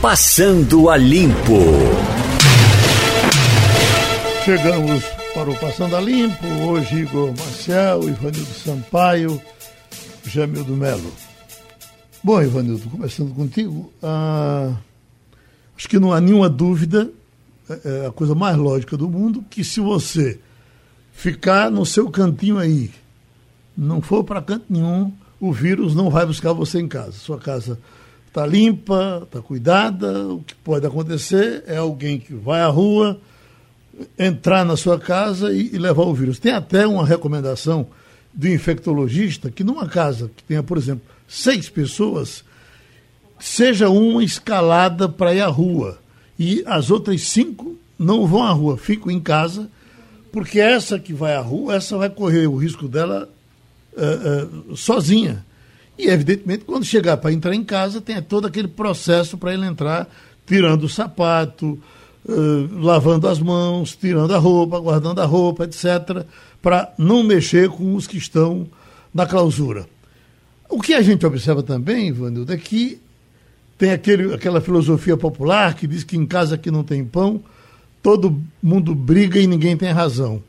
Passando a Limpo. Chegamos para o Passando a Limpo. Hoje, Igor Marcel, Ivanildo Sampaio, Jamildo Melo. Bom, Ivanildo, começando contigo, ah, acho que não há nenhuma dúvida, é, é a coisa mais lógica do mundo, que se você ficar no seu cantinho aí, não for para canto nenhum, o vírus não vai buscar você em casa. Sua casa está limpa, está cuidada. O que pode acontecer é alguém que vai à rua, entrar na sua casa e, e levar o vírus. Tem até uma recomendação do infectologista que numa casa que tenha, por exemplo, seis pessoas, seja uma escalada para ir à rua e as outras cinco não vão à rua, ficam em casa, porque essa que vai à rua, essa vai correr o risco dela uh, uh, sozinha. E, evidentemente, quando chegar para entrar em casa, tem todo aquele processo para ele entrar, tirando o sapato, uh, lavando as mãos, tirando a roupa, guardando a roupa, etc., para não mexer com os que estão na clausura. O que a gente observa também, Ivanildo, é que tem aquele, aquela filosofia popular que diz que em casa que não tem pão, todo mundo briga e ninguém tem razão.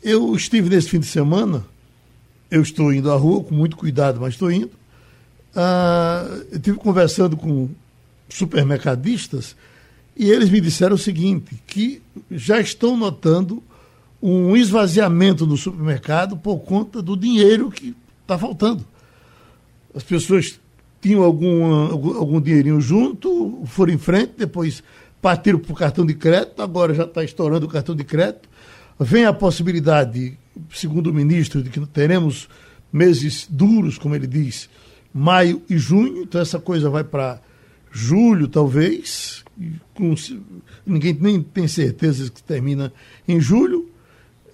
Eu estive nesse fim de semana eu estou indo à rua com muito cuidado, mas estou indo. Ah, eu estive conversando com supermercadistas e eles me disseram o seguinte, que já estão notando um esvaziamento no supermercado por conta do dinheiro que está faltando. As pessoas tinham algum, algum dinheirinho junto, foram em frente, depois partiram para o cartão de crédito, agora já está estourando o cartão de crédito. Vem a possibilidade segundo o ministro, de que teremos meses duros, como ele diz, maio e junho, então essa coisa vai para julho, talvez. Com, ninguém nem tem certeza que termina em julho.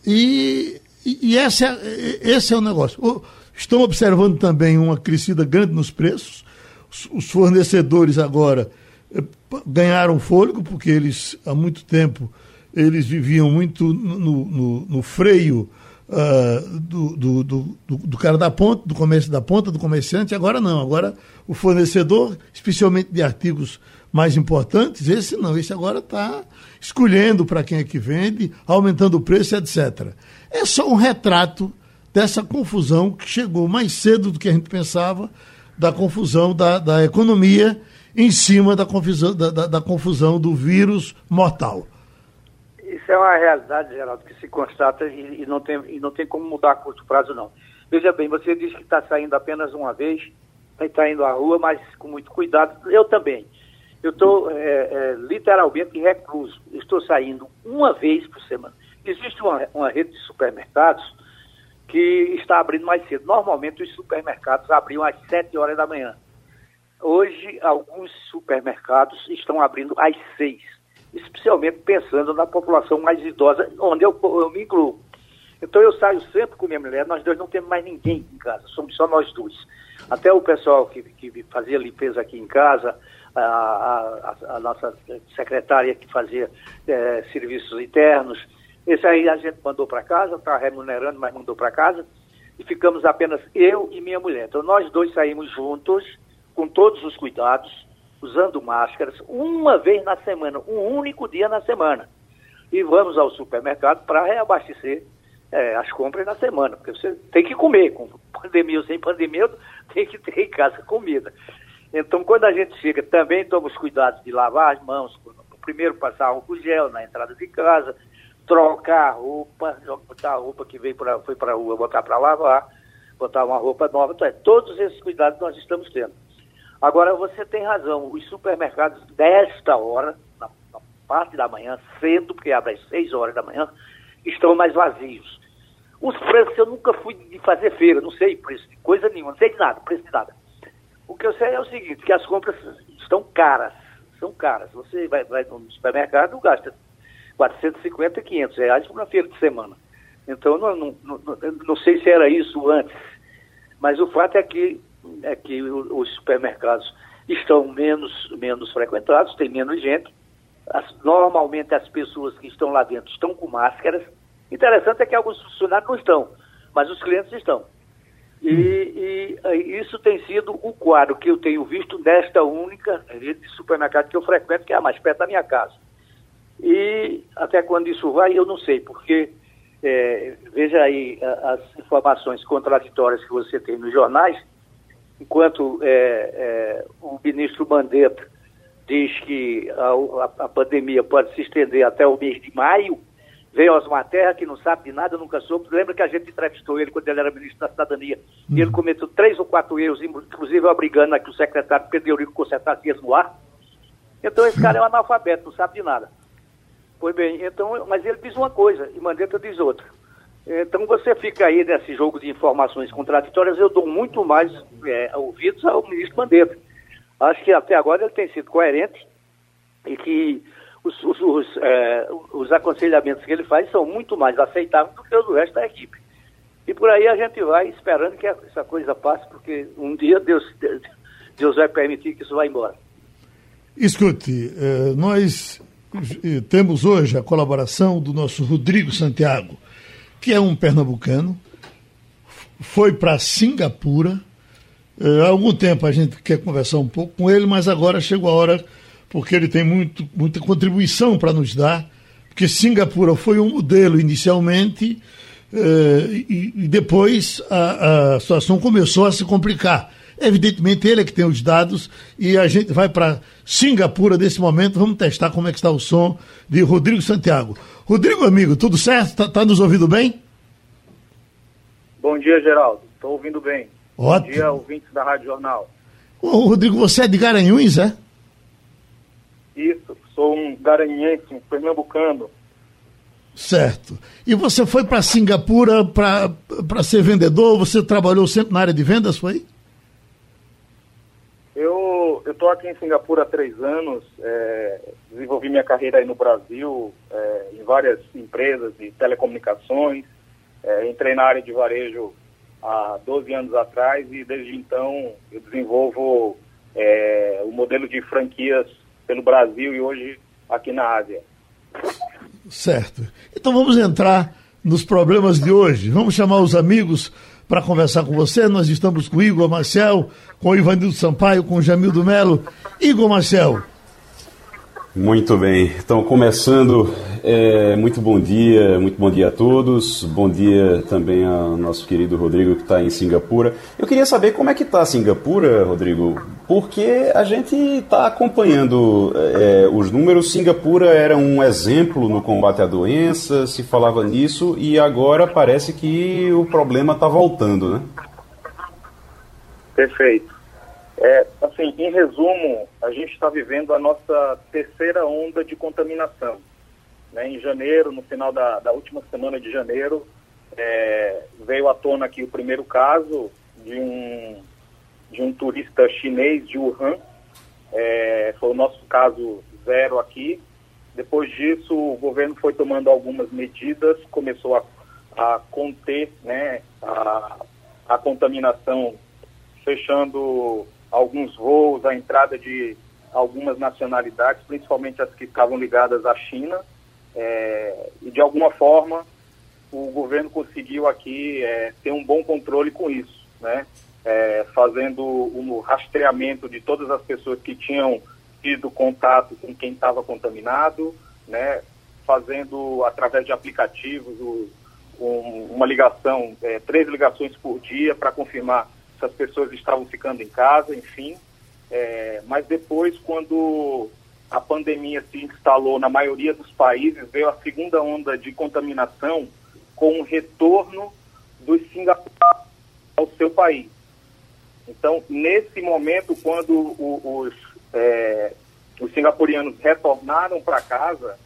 E, e, esse, é, esse é o negócio. Estão observando também uma crescida grande nos preços. Os, os fornecedores agora eh, ganharam fôlego, porque eles, há muito tempo, eles viviam muito no, no, no freio uh, do, do, do, do, cara da ponta, do comércio da ponta, do comerciante, agora não. Agora o fornecedor, especialmente de artigos mais importantes, esse não, esse agora está escolhendo para quem é que vende, aumentando o preço, etc. É só um retrato dessa confusão que chegou mais cedo do que a gente pensava, da confusão da, da economia em cima da confusão, da, da, da confusão do vírus mortal. Isso é uma realidade, Geraldo, que se constata e, e, não, tem, e não tem como mudar a curto prazo, não. Veja bem, você disse que está saindo apenas uma vez, está indo à rua, mas com muito cuidado. Eu também. Eu estou é, é, literalmente recluso. Estou saindo uma vez por semana. Existe uma, uma rede de supermercados que está abrindo mais cedo. Normalmente os supermercados abriam às 7 horas da manhã. Hoje, alguns supermercados estão abrindo às 6 especialmente pensando na população mais idosa, onde eu, eu me incluo. Então eu saio sempre com minha mulher, nós dois não temos mais ninguém em casa, somos só nós dois. Até o pessoal que, que fazia limpeza aqui em casa, a, a, a nossa secretária que fazia é, serviços internos, esse aí a gente mandou para casa, está remunerando, mas mandou para casa, e ficamos apenas eu e minha mulher. Então nós dois saímos juntos, com todos os cuidados, usando máscaras uma vez na semana, um único dia na semana. E vamos ao supermercado para reabastecer é, as compras na semana, porque você tem que comer, com pandemia ou sem pandemia, tem que ter em casa comida. Então, quando a gente chega, também toma os cuidados de lavar as mãos, primeiro passar álcool gel na entrada de casa, trocar a roupa, botar a roupa que veio pra, foi para a rua, botar para lavar, botar uma roupa nova. Então, é, todos esses cuidados nós estamos tendo. Agora, você tem razão, os supermercados desta hora, na, na parte da manhã, cedo, porque abre às 6 horas da manhã, estão mais vazios. Os preços, eu nunca fui de fazer feira, não sei preço de coisa nenhuma, não sei de nada, preço de nada. O que eu sei é o seguinte, que as compras estão caras, são caras. Você vai, vai no supermercado, gasta 450, 500 reais por uma feira de semana. Então, não, não, não, não sei se era isso antes, mas o fato é que é que os supermercados estão menos, menos frequentados, tem menos gente. As, normalmente as pessoas que estão lá dentro estão com máscaras. Interessante é que alguns funcionários não estão, mas os clientes estão. E, e, e, isso tem sido o quadro que eu tenho visto desta única rede de supermercado que eu frequento, que é a mais perto da minha casa. E até quando isso vai, eu não sei, porque é, veja aí as informações contraditórias que você tem nos jornais, enquanto é, é, o ministro Mandetta diz que a, a, pandemia pode se estender até o mês de maio, veio Osmar Terra, que não sabe de nada, nunca soube. Lembra que a gente entrevistou ele quando ele era ministro da Cidadania, uhum. e ele cometeu três ou quatro erros, inclusive obrigando a que o secretário Pedro Eurico consertasse isso no ar. Então esse cara é um analfabeto, não sabe de nada. Pois bem, então, mas ele diz uma coisa e Mandetta diz outra. Então você fica aí nesse jogo de informações contraditórias, eu dou muito mais é, ouvidos ao ministro Mandetta. Acho que até agora ele tem sido coerente e que os, os, os, é, os aconselhamentos que ele faz são muito mais aceitáveis do que os do resto da equipe. E por aí a gente vai esperando que essa coisa passe, porque um dia Deus, Deus vai permitir que isso vá embora. Escute, eh, nós temos hoje a colaboração do nosso Rodrigo Santiago, que é um pernambucano, foi para Singapura. Eh, há algum tempo a gente quer conversar um pouco com ele, mas agora chegou a hora, porque ele tem muito, muita contribuição para nos dar, porque Singapura foi um modelo inicialmente eh, e, depois a, a situação começou a se complicar. Evidentemente, ele é que tem os dados e a gente vai para Singapura nesse momento. Vamos testar como é que está o som de Rodrigo Santiago. Rodrigo, amigo, tudo certo? Está tá nos ouvindo bem? Bom dia, Geraldo. Estou ouvindo bem. Ótimo. Bom dia, ouvintes da Rádio Jornal. Ô, Rodrigo, você é de Garanhuns, é? Isso, sou um garanhense, um pernambucano. Certo. E você foi para Singapura para ser vendedor? Você trabalhou sempre na área de vendas, foi? Eu estou aqui em Singapura há três anos, é, desenvolvi minha carreira aí no Brasil, é, em várias empresas de telecomunicações, é, entrei na área de varejo há 12 anos atrás e desde então eu desenvolvo é, o modelo de franquias pelo Brasil e hoje aqui na Ásia. Certo. Então vamos entrar nos problemas de hoje. Vamos chamar os amigos para conversar com você. Nós estamos com Igor Marcel, com Ivanildo Sampaio, com Jamildo Melo. Igor Marcel. Muito bem, então começando, é, muito bom dia, muito bom dia a todos, bom dia também ao nosso querido Rodrigo que está em Singapura. Eu queria saber como é que está Singapura, Rodrigo, porque a gente está acompanhando é, os números. Singapura era um exemplo no combate à doença, se falava nisso, e agora parece que o problema está voltando, né? Perfeito. É, assim, em resumo, a gente está vivendo a nossa terceira onda de contaminação. Né? Em janeiro, no final da, da última semana de janeiro, é, veio à tona aqui o primeiro caso de um de um turista chinês de Wuhan. É, foi o nosso caso zero aqui. Depois disso, o governo foi tomando algumas medidas, começou a, a conter né, a, a contaminação, fechando alguns voos, a entrada de algumas nacionalidades, principalmente as que estavam ligadas à China. É, e, de alguma forma, o governo conseguiu aqui é, ter um bom controle com isso, né? é, fazendo um rastreamento de todas as pessoas que tinham tido contato com quem estava contaminado, né, fazendo através de aplicativos o, um, uma ligação, é, três ligações por dia para confirmar se as pessoas estavam ficando em casa, enfim. É, mas depois, quando a pandemia se instalou na maioria dos países, veio a segunda onda de contaminação com o retorno dos singapurenses ao seu país. Então, nesse momento, quando o, os, é, os singapurianos retornaram para casa,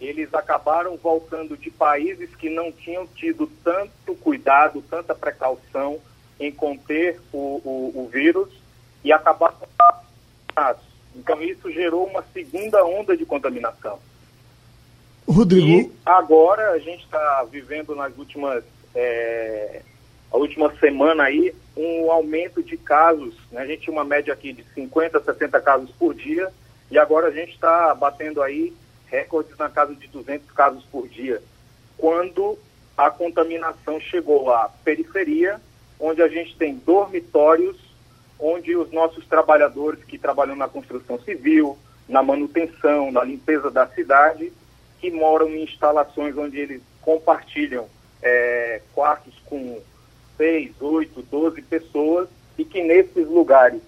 eles acabaram voltando de países que não tinham tido tanto cuidado, tanta precaução em conter o, o, o vírus e acabaram. Então, isso gerou uma segunda onda de contaminação. Rodrigo. E agora a gente está vivendo nas últimas é, a última semana aí um aumento de casos. Né? A gente tinha uma média aqui de 50, 60 casos por dia e agora a gente está batendo aí recordes na casa de 200 casos por dia. Quando a contaminação chegou à periferia onde a gente tem dormitórios, onde os nossos trabalhadores que trabalham na construção civil, na manutenção, na limpeza da cidade, que moram em instalações onde eles compartilham é, quartos com seis, oito, doze pessoas e que nesses lugares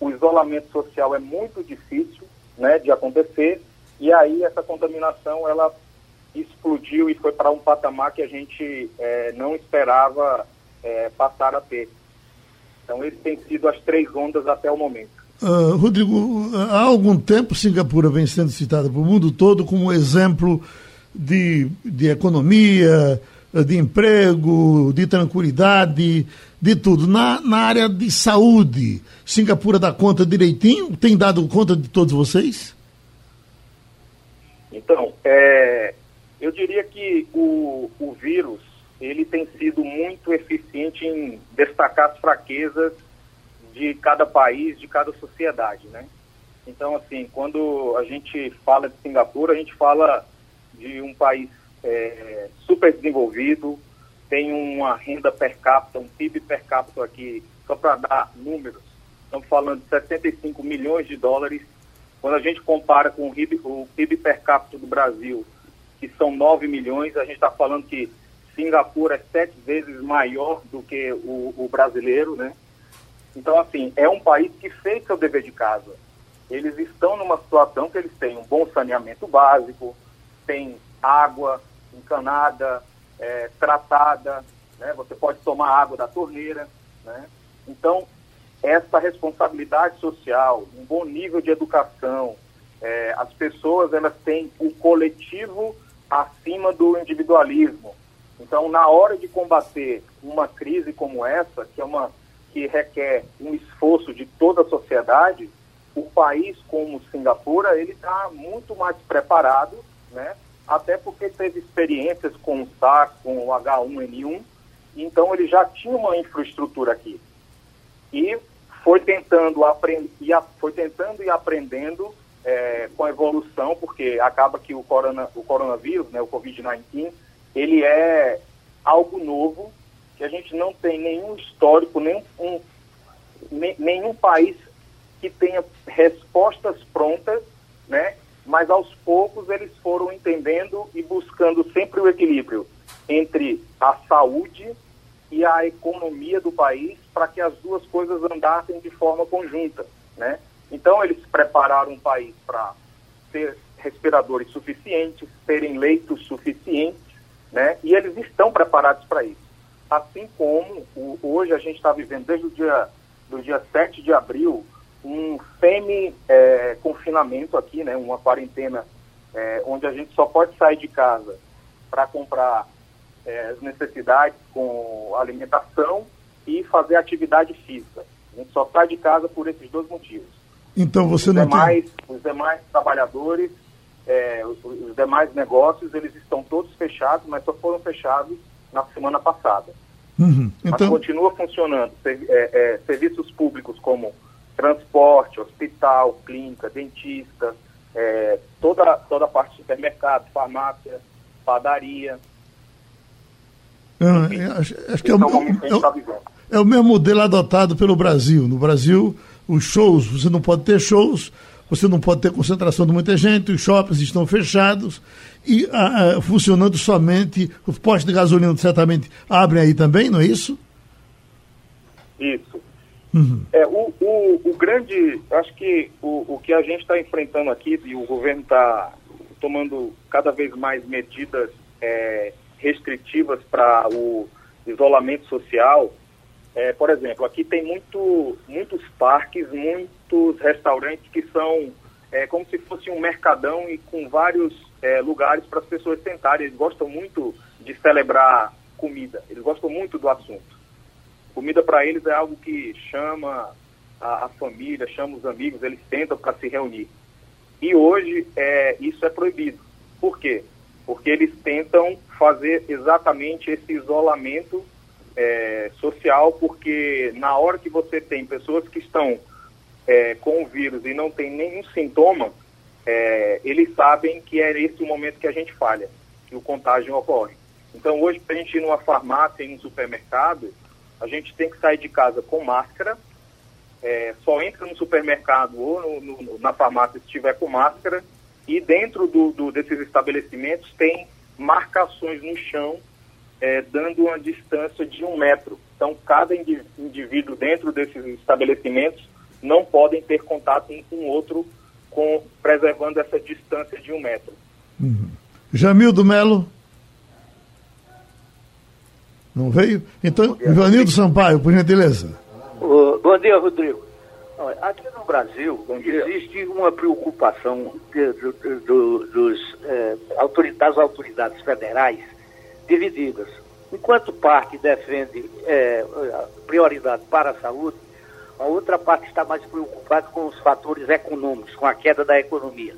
o isolamento social é muito difícil né, de acontecer e aí essa contaminação ela explodiu e foi para um patamar que a gente é, não esperava é, passar a ter. Então, essas têm sido as três ondas até o momento. Uh, Rodrigo, há algum tempo Singapura vem sendo citada para o mundo todo como exemplo de, de economia, de emprego, de tranquilidade, de tudo. Na, na área de saúde, Singapura dá conta direitinho? Tem dado conta de todos vocês? Então, é, eu diria que o, o vírus ele tem sido muito eficiente em destacar as fraquezas de cada país, de cada sociedade, né? Então, assim, quando a gente fala de Singapura, a gente fala de um país é, super desenvolvido, tem uma renda per capita, um PIB per capita aqui, só para dar números, estamos falando de 65 milhões de dólares. Quando a gente compara com o PIB, o PIB per capita do Brasil, que são 9 milhões, a gente está falando que Singapura é sete vezes maior do que o, o, brasileiro, né? Então, assim, é um país que fez seu dever de casa. Eles estão numa situação que eles têm um bom saneamento básico, têm água encanada, é, tratada, né? Você pode tomar água da torneira, né? Então, essa responsabilidade social, um bom nível de educação, é, as pessoas elas têm o coletivo acima do individualismo. Então, na hora de combater uma crise como essa, que é uma que requer um esforço de toda a sociedade, o país como Singapura ele está muito mais preparado, né? Até porque teve experiências com o SARS, com o H1N1, então ele já tinha uma infraestrutura aqui e foi tentando foi tentando e aprendendo é, com a evolução, porque acaba que o, corona, o coronavírus, né, o Covid-19, ele é algo novo, que a gente não tem nenhum histórico, nenhum, um, nenhum país que tenha respostas prontas, né? mas aos poucos eles foram entendendo e buscando sempre o equilíbrio entre a saúde e a economia do país para que as duas coisas andassem de forma conjunta, né? Então, eles prepararam um país para ter respiradores suficientes, terem leitos suficientes, né? E eles estão preparados para isso. Assim como o, hoje a gente está vivendo, desde o dia, do dia 7 de abril, um semi-confinamento é, aqui, né? Uma quarentena é, onde a gente só pode sair de casa para comprar é, as necessidades com alimentação e fazer atividade física. A gente só sai de casa por esses dois motivos. Então você os não demais, tem... Os demais trabalhadores, é, os, os, demais negócios, eles estão todos fechados, mas só foram fechados na semana passada. Uhum. Então... Mas continua funcionando. É, é, serviços públicos como transporte, hospital, clínica, dentista, é, toda, toda a parte de supermercado, farmácia, padaria. Ah, acho, acho, que é o, é, o, é o mesmo modelo adotado pelo Brasil. No Brasil, os shows, você não pode ter shows, você não pode ter concentração de muita gente, os shoppings estão fechados e ah, ah, funcionando somente, os postos de gasolina certamente abrem aí também, não é isso? Isso. Uhum. É, o, o, o, grande, acho que o, o que a gente está enfrentando aqui, e o governo está tomando cada vez mais medidas é, restritivas para o isolamento social, é, por exemplo, aqui tem muito, muitos parques, muitos restaurantes que são é, como se fosse um mercadão e com vários é, lugares para as pessoas sentarem. Eles gostam muito de celebrar comida, eles gostam muito do assunto. Comida para eles é algo que chama a, a, família, chama os amigos, eles sentam para se reunir. E hoje é, isso é proibido. Por quê? Porque eles tentam fazer exatamente esse isolamento é, social, porque na hora que você tem pessoas que estão é, com o vírus e não tem nenhum sintoma, é, eles sabem que é esse o momento que a gente falha, que o contágio ocorre. Então, hoje, para a gente ir numa farmácia, em um supermercado, a gente tem que sair de casa com máscara, é, só entra no supermercado ou no, no, na farmácia se estiver com máscara, e dentro do, do, desses estabelecimentos tem marcações no chão, é, dando uma distância de um metro. Então, cada indivíduo dentro desses estabelecimentos não podem ter contato um com o outro, com, preservando essa distância de um metro. Uhum. Jamildo Melo? Não veio? Então, Ivanildo Sampaio, por gentileza. Uh, bom dia, Rodrigo. Aqui no Brasil existe uma preocupação de, de, de, dos, eh, das autoridades federais divididas. Enquanto parte defende eh, prioridade para a saúde, a outra parte está mais preocupada com os fatores econômicos, com a queda da economia.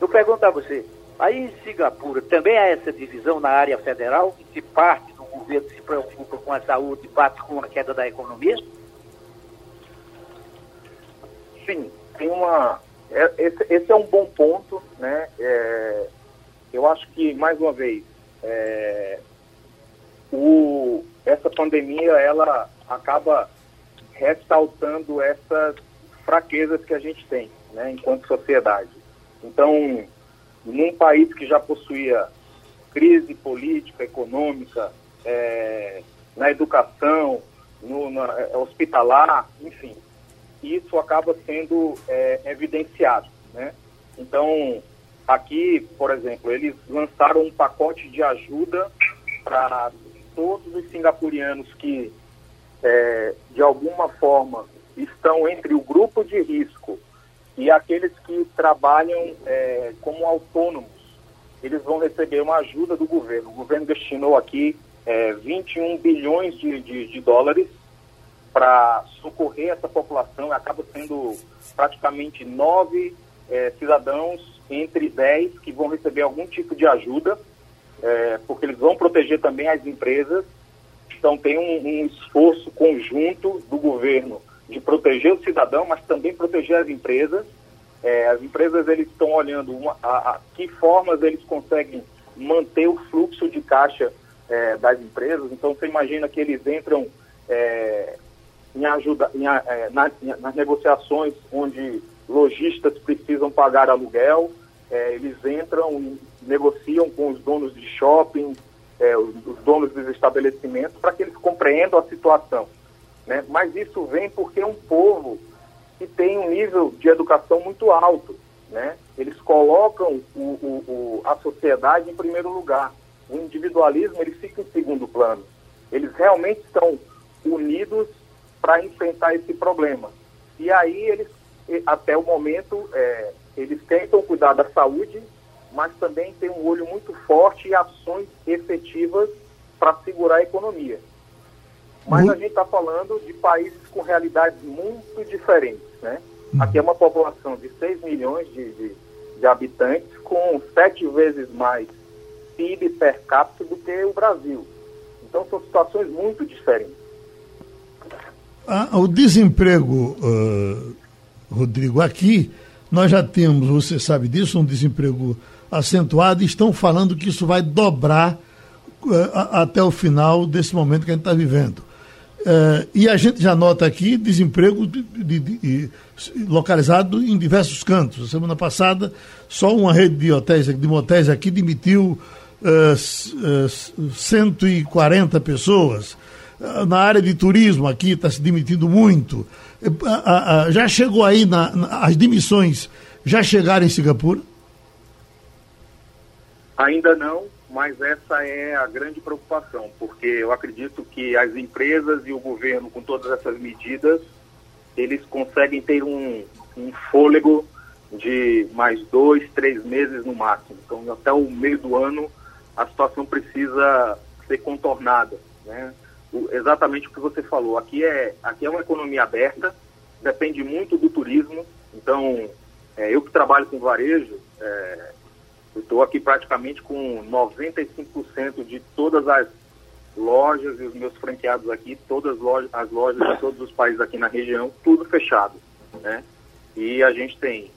Eu pergunto a você, aí em Singapura também há essa divisão na área federal, que parte do governo se preocupa com a saúde e bate com a queda da economia? Sim, tem uma. É, esse, esse, é um bom ponto, né? É, eu acho que, mais uma vez, é, o, essa pandemia ela acaba ressaltando essas fraquezas que a gente tem, né, enquanto sociedade. Então, num país que já possuía crise política, econômica, é, na educação, no, é, hospitalar, enfim, isso acaba sendo é, evidenciado, né? Então, aqui, por exemplo, eles lançaram um pacote de ajuda para todos os singapurianos que, é, de alguma forma, estão entre o grupo de risco e aqueles que trabalham é, como autônomos. Eles vão receber uma ajuda do governo. O governo destinou aqui é, 21 bilhões de, de, de dólares para socorrer essa população. Acaba sendo praticamente nove é, cidadãos entre dez que vão receber algum tipo de ajuda, é, porque eles vão proteger também as empresas. Então tem um, um, esforço conjunto do governo de proteger o cidadão, mas também proteger as empresas. É, as empresas eles estão olhando uma, a, a, que formas eles conseguem manter o fluxo de caixa é, das empresas. Então, você imagina que eles entram é, em ajuda, em, é, na, nas negociações onde lojistas precisam pagar aluguel, é, eles entram e negociam com os donos de shopping, é, os, os, donos dos estabelecimentos, para que eles compreendam a situação. Né? Mas isso vem porque é um povo que tem um nível de educação muito alto. Né? Eles colocam o, o, o, a sociedade em primeiro lugar o individualismo ele fica em segundo plano. Eles realmente estão unidos para enfrentar esse problema. E aí eles, até o momento, é, eles tentam cuidar da saúde, mas também tem um olho muito forte e ações efetivas para segurar a economia. Mas uhum. a gente está falando de países com realidades muito diferentes, né? Uhum. Aqui é uma população de 6 milhões de, de, de habitantes, com sete vezes mais PIB per capita do que o Brasil. Então são situações muito diferentes. Ah, o desemprego, uh, Rodrigo, aqui nós já temos, você sabe disso, um desemprego acentuado e estão falando que isso vai dobrar uh, até o final desse momento que a gente está vivendo. Uh, e a gente já nota aqui desemprego de, de, de, localizado em diversos cantos. Semana passada, só uma rede de hotéis, de motéis aqui demitiu uh, uh, 140 pessoas. Uh, na área de turismo aqui está se demitindo muito. Já chegou aí na, na, as demissões, já chegaram em Singapura? Ainda não, mas essa é a grande preocupação, porque eu acredito que as empresas e o governo, com todas essas medidas, eles conseguem ter um, um fôlego de mais dois, três meses no máximo. Então, até o meio do ano, a situação precisa ser contornada, né? O, exatamente o que você falou. Aqui é, aqui é uma economia aberta, depende muito do turismo. Então, é, eu que trabalho com varejo, é, estou aqui praticamente com 95% de todas as lojas e os meus franqueados aqui, todas as lojas, as lojas de todos os países aqui na região, tudo fechado, né? E a gente tem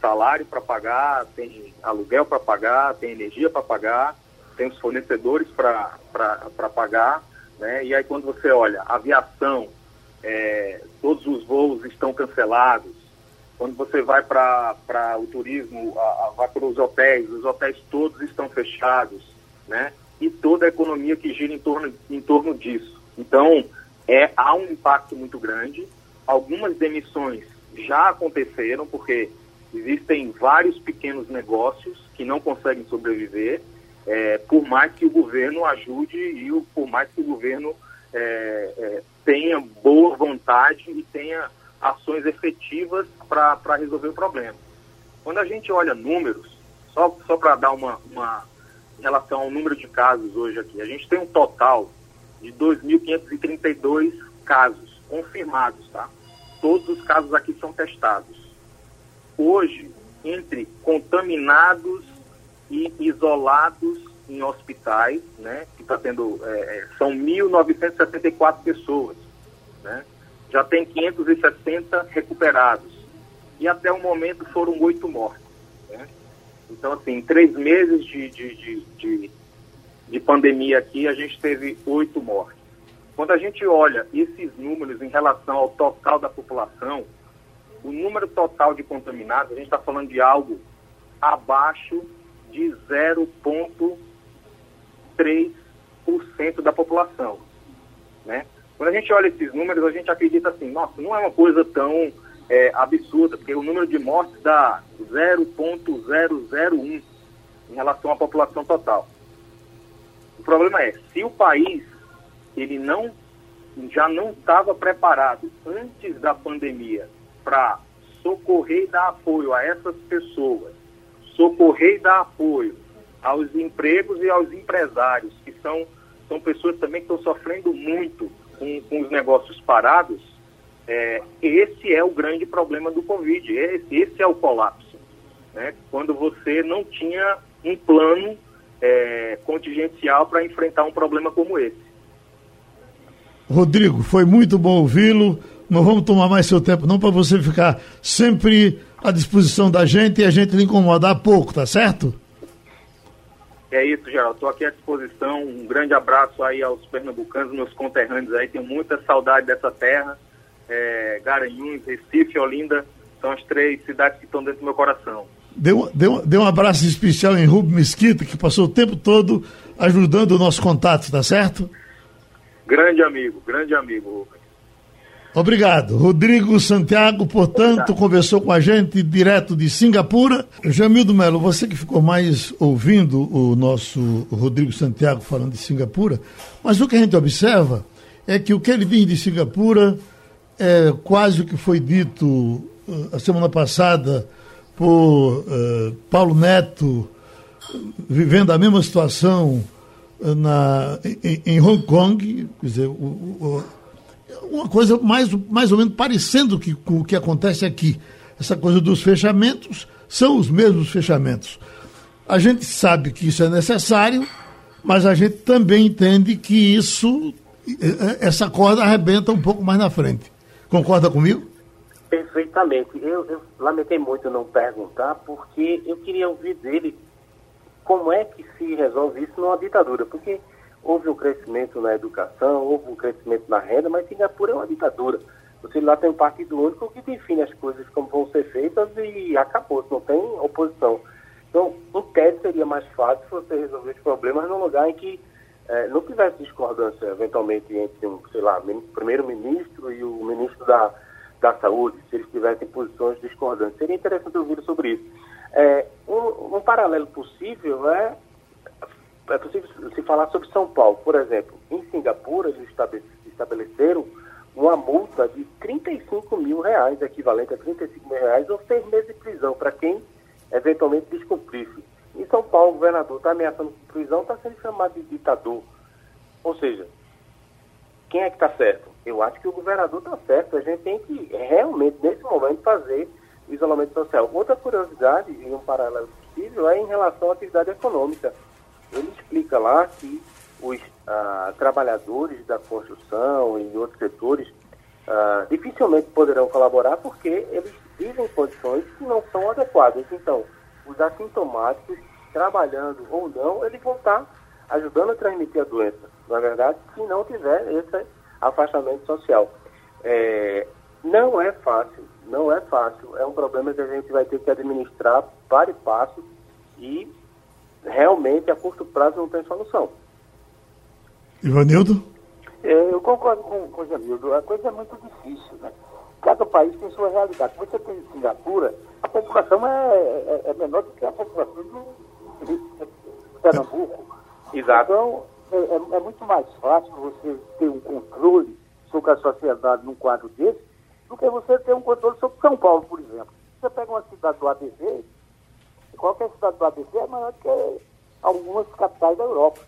salário para pagar, tem aluguel para pagar, tem energia para pagar, tem os fornecedores para pagar, Né? E aí quando você olha, aviação, é, todos os voos estão cancelados. Quando você vai para o turismo, a, a, vai para os hotéis, os hotéis todos estão fechados, né? E toda a economia que gira em torno, em torno disso. Então, é, há um impacto muito grande. Algumas demissões já aconteceram, porque existem vários pequenos negócios que não conseguem sobreviver, é, por mais que o governo ajude e o, por mais que o governo é, é, tenha boa vontade e tenha ações efetivas para resolver o problema. Quando a gente olha números, só, só para dar uma, uma em relação ao número de casos hoje aqui, a gente tem um total de 2.532 casos confirmados, tá? Todos os casos aqui são testados. Hoje, entre contaminados e isolados em hospitais, né, que está tendo, é, é são 1.964 pessoas, né, já tem 560 recuperados, e até o momento foram oito mortes. Né? Então, assim, em três meses de, de, de, de, de pandemia aqui, a gente teve oito mortes. Quando a gente olha esses números em relação ao total da população, o número total de contaminados, a gente está falando de algo abaixo de 0,3% da população. Né? Quando a gente olha esses números, a gente acredita assim, nossa, não é uma coisa tão é, absurda, porque o número de mortes dá 0,001 em relação à população total. O problema é, se o país ele não já não estava preparado antes da pandemia para socorrer e dar apoio a essas pessoas, socorrer e dar apoio aos empregos e aos empresários, que são, são pessoas também que estão sofrendo muito com, com os negócios parados, é, esse é o grande problema do Covid, esse, esse é o colapso. Né? Quando você não tinha um plano é, contingencial para enfrentar um problema como esse. Rodrigo, foi muito bom ouvi-lo. Não vamos tomar mais seu tempo, não, para você ficar sempre à disposição da gente e a gente lhe incomodar pouco, tá certo? É isso, Geraldo. Estou aqui à disposição. Um grande abraço aí aos pernambucanos, meus conterrâneos aí. Tenho muita saudade dessa terra. É, Garanhuns, Recife, Olinda são as três cidades que estão dentro do meu coração. Deu, deu, deu um abraço especial em Rubem Mesquita, que passou o tempo todo ajudando o nosso contato, tá certo? Grande amigo, grande amigo. Obrigado. Rodrigo Santiago, portanto, Obrigado. conversou com a gente direto de Singapura. Jamildo Melo, você que ficou mais ouvindo o nosso Rodrigo Santiago falando de Singapura, mas o que a gente observa é que o que ele diz de Singapura é quase o que foi dito uh, a semana passada por uh, Paulo Neto, vivendo a mesma situação uh, na, em, em, Hong Kong, quer dizer, o, o uma coisa mais, mais ou menos parecendo que, com o que acontece aqui. Essa coisa dos fechamentos são os mesmos fechamentos. A gente sabe que isso é necessário, mas a gente também entende que isso, essa corda arrebenta um pouco mais na frente. Concorda comigo? Perfeitamente. Eu, eu lamentei muito não perguntar, porque eu queria ouvir dele como é que se resolve isso numa ditadura. Porque houve um crescimento na educação, houve um crescimento na renda, mas Singapura é uma ditadura. Você lá tem um partido único que define as coisas como vão ser feitas e acabou, não tem oposição. Então, em tese, seria mais fácil você resolver os problemas num lugar em que eh, não tivesse discordância, eventualmente, entre, um, sei lá, primeiro-ministro e o ministro da, da Saúde, se eles tivessem posições discordantes. Seria interessante ouvir sobre isso. É, um, um paralelo possível é é possível se falar sobre São Paulo. Por exemplo, em Singapura, eles estabeleceram uma multa de 35 mil reais, equivalente a 35 mil reais, ou seis meses de prisão para quem eventualmente descumprisse. Em São Paulo, o governador está ameaçando prisão, está sendo chamado de ditador. Ou seja, quem é que está certo? Eu acho que o governador está certo. A gente tem que realmente, nesse momento, fazer o isolamento social. Outra curiosidade, e um paralelo possível, é em relação à atividade econômica ele explica lá que os ah, trabalhadores da construção e outros setores ah, dificilmente poderão colaborar porque eles vivem em condições que não são adequadas. Então, os assintomáticos, trabalhando ou não, eles vão estar ajudando a transmitir a doença, na é verdade, se não tiver esse afastamento social. É, não é fácil, não é fácil, é um problema que a gente vai ter que administrar para e passo e realmente a curto prazo não tem solução. Ivanildo? É, eu concordo com, com o Jamildo, a coisa é muito difícil, né? Cada país tem sua realidade. Você tem Singapura, a população é, é, é menor do que a população do, de Pernambuco. Exato. Então, é, é, é, muito mais fácil você ter um controle sobre a sociedade num quadro desse do que você ter um controle sobre São Paulo, por exemplo. Você pega uma cidade do ABC, qualquer cidade do ABC é maior que algumas capitais da Europa.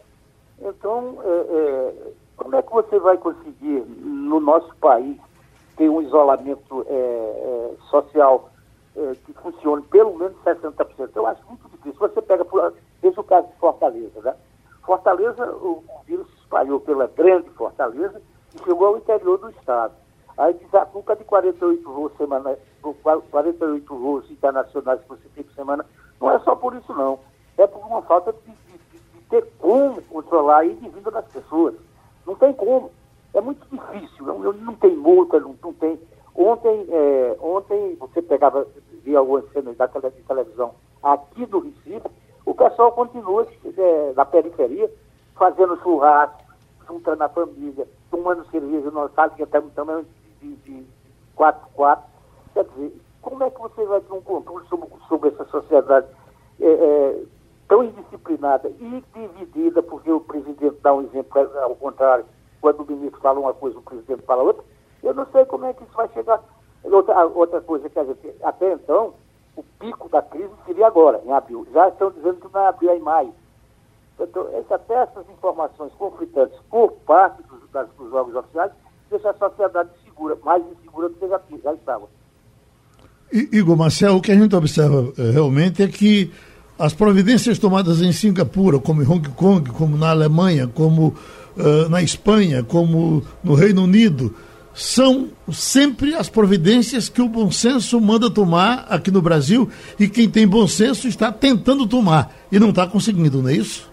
Então, é, é, como é que você vai conseguir, no nosso país, ter um isolamento é, é social é, que funcione pelo menos 60%? Eu acho muito difícil. Você pega, veja o caso de Fortaleza, né? Fortaleza, o vírus se espalhou pela grande Fortaleza e chegou ao interior do estado. Aí desacuca de 48 voos semana, 48 voos internacionais que você tem por semana, não é só por isso não. É por uma falta de, de, de ter como controlar a ida vinda das pessoas. Não tem como. É muito difícil. Não, não tem multa, não, não tem. Ontem, é, ontem você pegava, via algumas cenas da televisão aqui do Recife, o pessoal continua é, na periferia fazendo churrasco, juntando a família, tomando cerveja numa sala que até também de, de 4 4 Quer dizer, como é que você vai ter um controle sobre, sobre essa sociedade é, é, tão indisciplinada e dividida, porque o presidente dá um exemplo ao contrário, quando o ministro fala uma coisa, o presidente fala outra? Eu não sei como é que isso vai chegar. Outra, outra coisa, quer dizer, até então, o pico da crise seria agora, em abril. Já estão dizendo que vai abrir em maio. Então, até essas informações conflitantes por parte dos, das, dos órgãos oficiais deixa a sociedade segura, mais insegura do que já, já estava. Igor Marcel, o que a gente observa eh, realmente é que as providências tomadas em Singapura, como em Hong Kong, como na Alemanha, como uh, na Espanha, como no Reino Unido, são sempre as providências que o bom senso manda tomar aqui no Brasil e quem tem bom senso está tentando tomar e não está conseguindo, não é isso?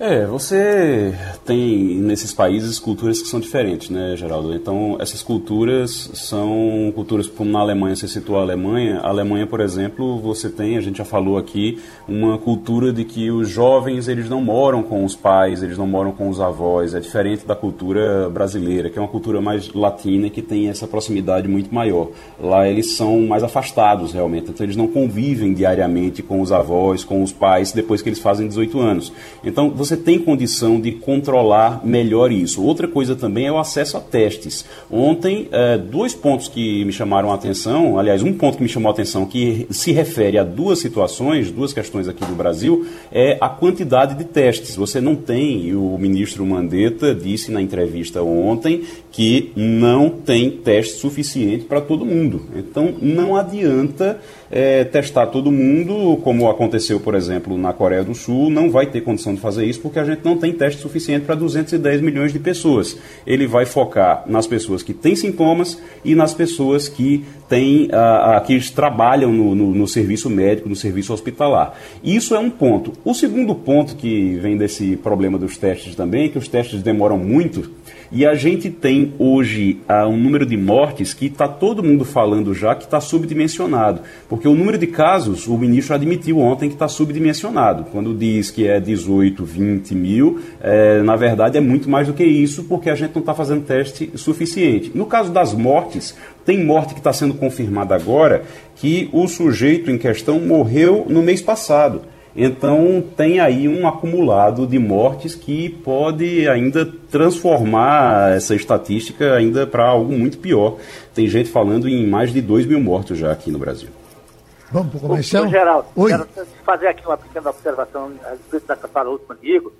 É, você tem nesses países culturas que são diferentes, né, Geraldo? Então, essas culturas são culturas como na Alemanha, você citou a Alemanha. A Alemanha, por exemplo, você tem, a gente já falou aqui, uma cultura de que os jovens, eles não moram com os pais, eles não moram com os avós. É diferente da cultura brasileira, que é uma cultura mais latina que tem essa proximidade muito maior. Lá eles são mais afastados, realmente. Então, eles não convivem diariamente com os avós, com os pais, depois que eles fazem 18 anos. Então, você tem condição de controlar melhor isso. Outra coisa também é o acesso a testes. Ontem, é, dois pontos que me chamaram a atenção, aliás, um ponto que me chamou a atenção, que se refere a duas situações, duas questões aqui do Brasil, é a quantidade de testes. Você não tem, e o ministro Mandetta disse na entrevista ontem, que não tem teste suficiente para todo mundo. Então, não adianta é, testar todo mundo, como aconteceu, por exemplo, na Coreia do Sul, não vai ter condição de fazer isso porque a gente não tem teste suficiente para 210 milhões de pessoas. Ele vai focar nas pessoas que têm sintomas e nas pessoas que têm, a, a que trabalham no, no, no serviço médico, no serviço hospitalar. Isso é um ponto. O segundo ponto que vem desse problema dos testes também é que os testes demoram muito e a gente tem hoje uh, um número de mortes que está todo mundo falando já que está subdimensionado. Porque o número de casos, o ministro admitiu ontem que está subdimensionado. Quando diz que é 18, 20 mil, é, na verdade é muito mais do que isso, porque a gente não está fazendo teste suficiente. No caso das mortes, tem morte que está sendo confirmada agora que o sujeito em questão morreu no mês passado. Então tem aí um acumulado de mortes que pode ainda transformar essa estatística ainda para algo muito pior. Tem gente falando em mais de 2 mil mortos já aqui no Brasil. Vamos para o comercial? Geraldo, Oi. quero fazer aqui uma pequena observação a respeito da fala última amigo,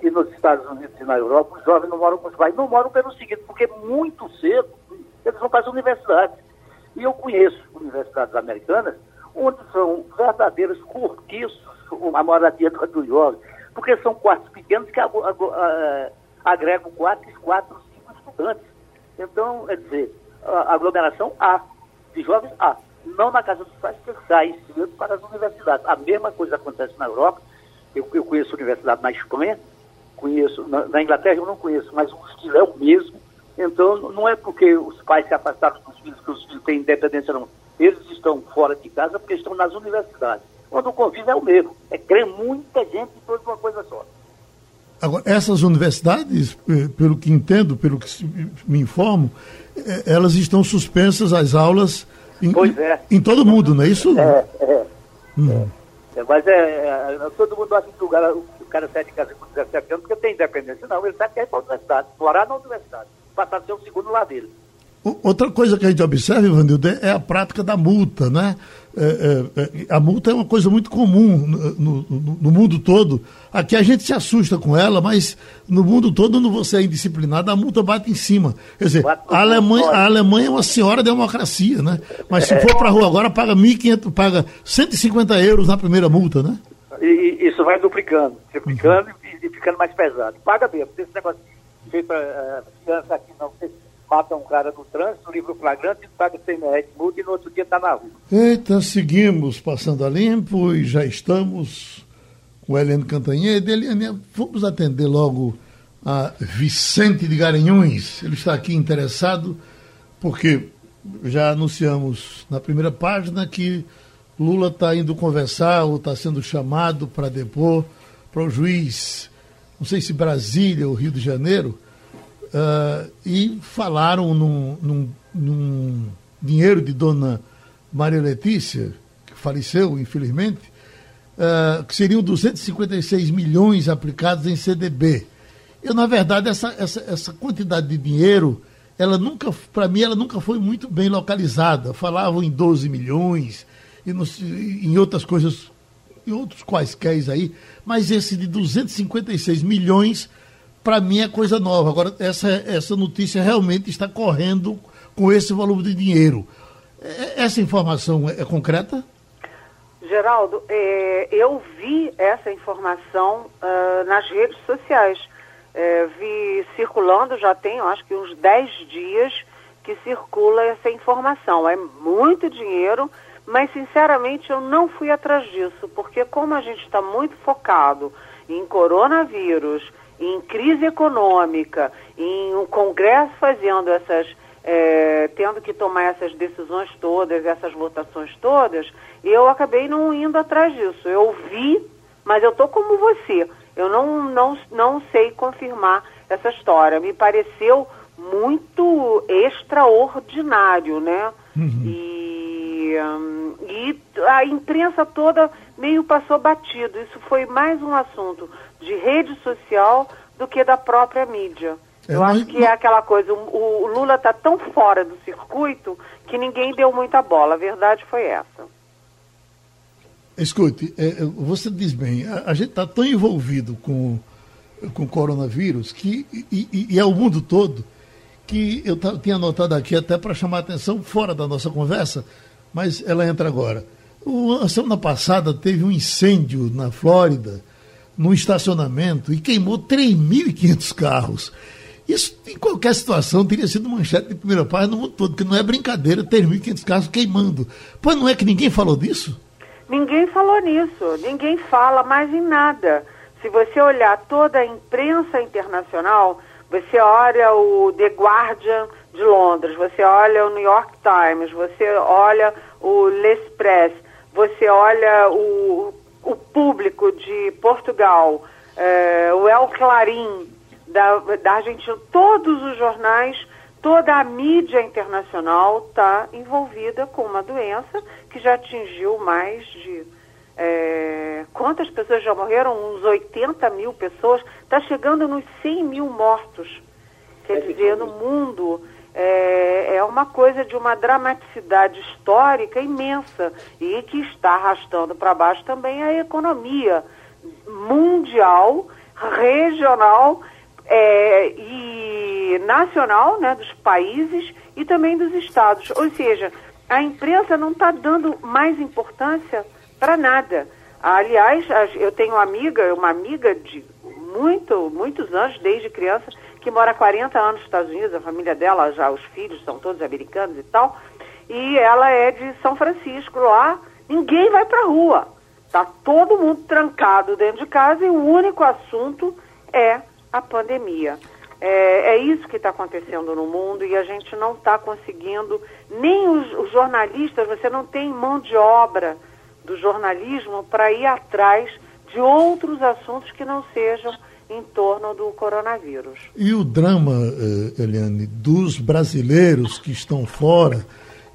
que nos Estados Unidos e na Europa os jovens não moram com os pais. Não moram pelo seguinte, porque muito cedo eles vão para as universidades. E eu conheço universidades americanas onde são verdadeiros cortiços a moradia do, do jovem, porque são quartos pequenos que agregam quatro, quatro, cinco estudantes. Então, quer dizer, a aglomeração há, de jovens há. Não na casa dos pais, que saem cedo para as universidades. A mesma coisa acontece na Europa. Eu, eu conheço universidade na Espanha, conheço, na, na, Inglaterra eu não conheço, mas o estilo é o mesmo. Então, não é porque os pais se afastaram dos filhos que os filhos têm independência, não. Eles estão fora de casa porque estão nas universidades. Quando o convívio é o mesmo. É crer muita gente em toda uma coisa só. Agora, essas universidades, eh, pelo que entendo, pelo que me informo, eh, elas estão suspensas as aulas em, é. em todo mundo, não é isso? É, é. Hum. é mas é, é, todo mundo acha que o cara, o cara sai de casa com 17 anos porque tem independência. Não, ele sabe que é para a universidade, morar na universidade, passar a ser o segundo lá dele. Outra coisa que a gente observa, Ivanildo, é a prática da multa, né? É, é, é, a multa é uma coisa muito comum no, no, no, mundo todo. Aqui a gente se assusta com ela, mas no mundo todo, quando você é indisciplinado, a multa bate em cima. Quer dizer, a Alemanha, a Alemanha é uma senhora democracia, né? Mas se for para a rua agora, paga 1.500, paga 150 euros na primeira multa, né? E, isso vai duplicando, duplicando uhum. e, ficando mais pesado. Paga mesmo, esse negócio feito para uh, aqui não, mata um cara no trânsito, livro flagrante, paga 100 reais de multa e no outro dia está na rua. Eita, seguimos passando a limpo e já estamos com o Helene Cantanhede. Eliane, vamos atender logo a Vicente de Garanhuns. Ele está aqui interessado porque já anunciamos na primeira página que Lula está indo conversar ou está sendo chamado para depor para o juiz, não sei se Brasília ou Rio de Janeiro, Uh, e falaram num, num, num, dinheiro de dona Maria Letícia, que faleceu, infelizmente, uh, que seriam 256 milhões aplicados em CDB. Eu, na verdade, essa, essa, essa quantidade de dinheiro, ela nunca, para mim, ela nunca foi muito bem localizada. Falavam em 12 milhões, e em outras coisas, em outros quaisquer aí, mas esse de 256 milhões para mim é coisa nova. Agora, essa, essa notícia realmente está correndo com esse volume de dinheiro. É, essa informação é, é concreta? Geraldo, é, eu vi essa informação uh, nas redes sociais. É, vi circulando, já tem, acho que uns 10 dias que circula essa informação. É muito dinheiro, mas sinceramente eu não fui atrás disso, porque como a gente está muito focado em coronavírus, em crise econômica, em um Congresso fazendo essas, é, tendo que tomar essas decisões todas, essas votações todas, eu acabei não indo atrás disso. Eu vi, mas eu estou como você. Eu não, não, não sei confirmar essa história. Me pareceu muito extraordinário, né? Uhum. E, um, e a imprensa toda meio passou batido. Isso foi mais um assunto de rede social do que da própria mídia. É, Eu acho que é aquela coisa, o, o Lula está tão fora do circuito que ninguém deu muita bola. A verdade foi essa. Escute, é, é você diz bem, a, a gente está tão envolvido com, com o coronavírus que, e, e, e é o mundo todo que eu tinha anotado aqui até para chamar a atenção fora da nossa conversa, mas ela entra agora. A semana passada teve um incêndio na Flórida num estacionamento e queimou 3.500 carros. Isso, em qualquer situação, teria sido manchete de primeira página no mundo todo, porque não é brincadeira 3.500 carros queimando. Pois não é que ninguém falou disso? Ninguém falou nisso, ninguém fala mais em nada. Se você olhar toda a imprensa internacional, você olha o The Guardian de Londres, você olha o New York Times, você olha o L'Express, você olha o o público de Portugal, é, o El Clarim da, da Argentina, todos os jornais, toda a mídia internacional está envolvida com uma doença que já atingiu mais de. É, quantas pessoas já morreram? Uns 80 mil pessoas. Está chegando nos 100 mil mortos. Quer dizer, no mundo é, é uma coisa de uma dramaticidade histórica imensa e que está arrastando para baixo também a economia mundial, regional é, e nacional né, dos países e também dos estados. Ou seja, a imprensa não está dando mais importância para nada. Aliás, eu tenho uma amiga, uma amiga de muito, muitos anos, desde criança, que mora há 40 anos nos Estados Unidos, a família dela, já os filhos são todos americanos e tal, e ela é de São Francisco, lá ninguém vai para a rua. Tá todo mundo trancado dentro de casa e o único assunto é a pandemia. É, é isso que está acontecendo no mundo e a gente não está conseguindo, nem os, os jornalistas, você não tem mão de obra do jornalismo para ir atrás de outros assuntos que não sejam em torno do coronavírus. E o drama, eh, Eliane, dos brasileiros que estão fora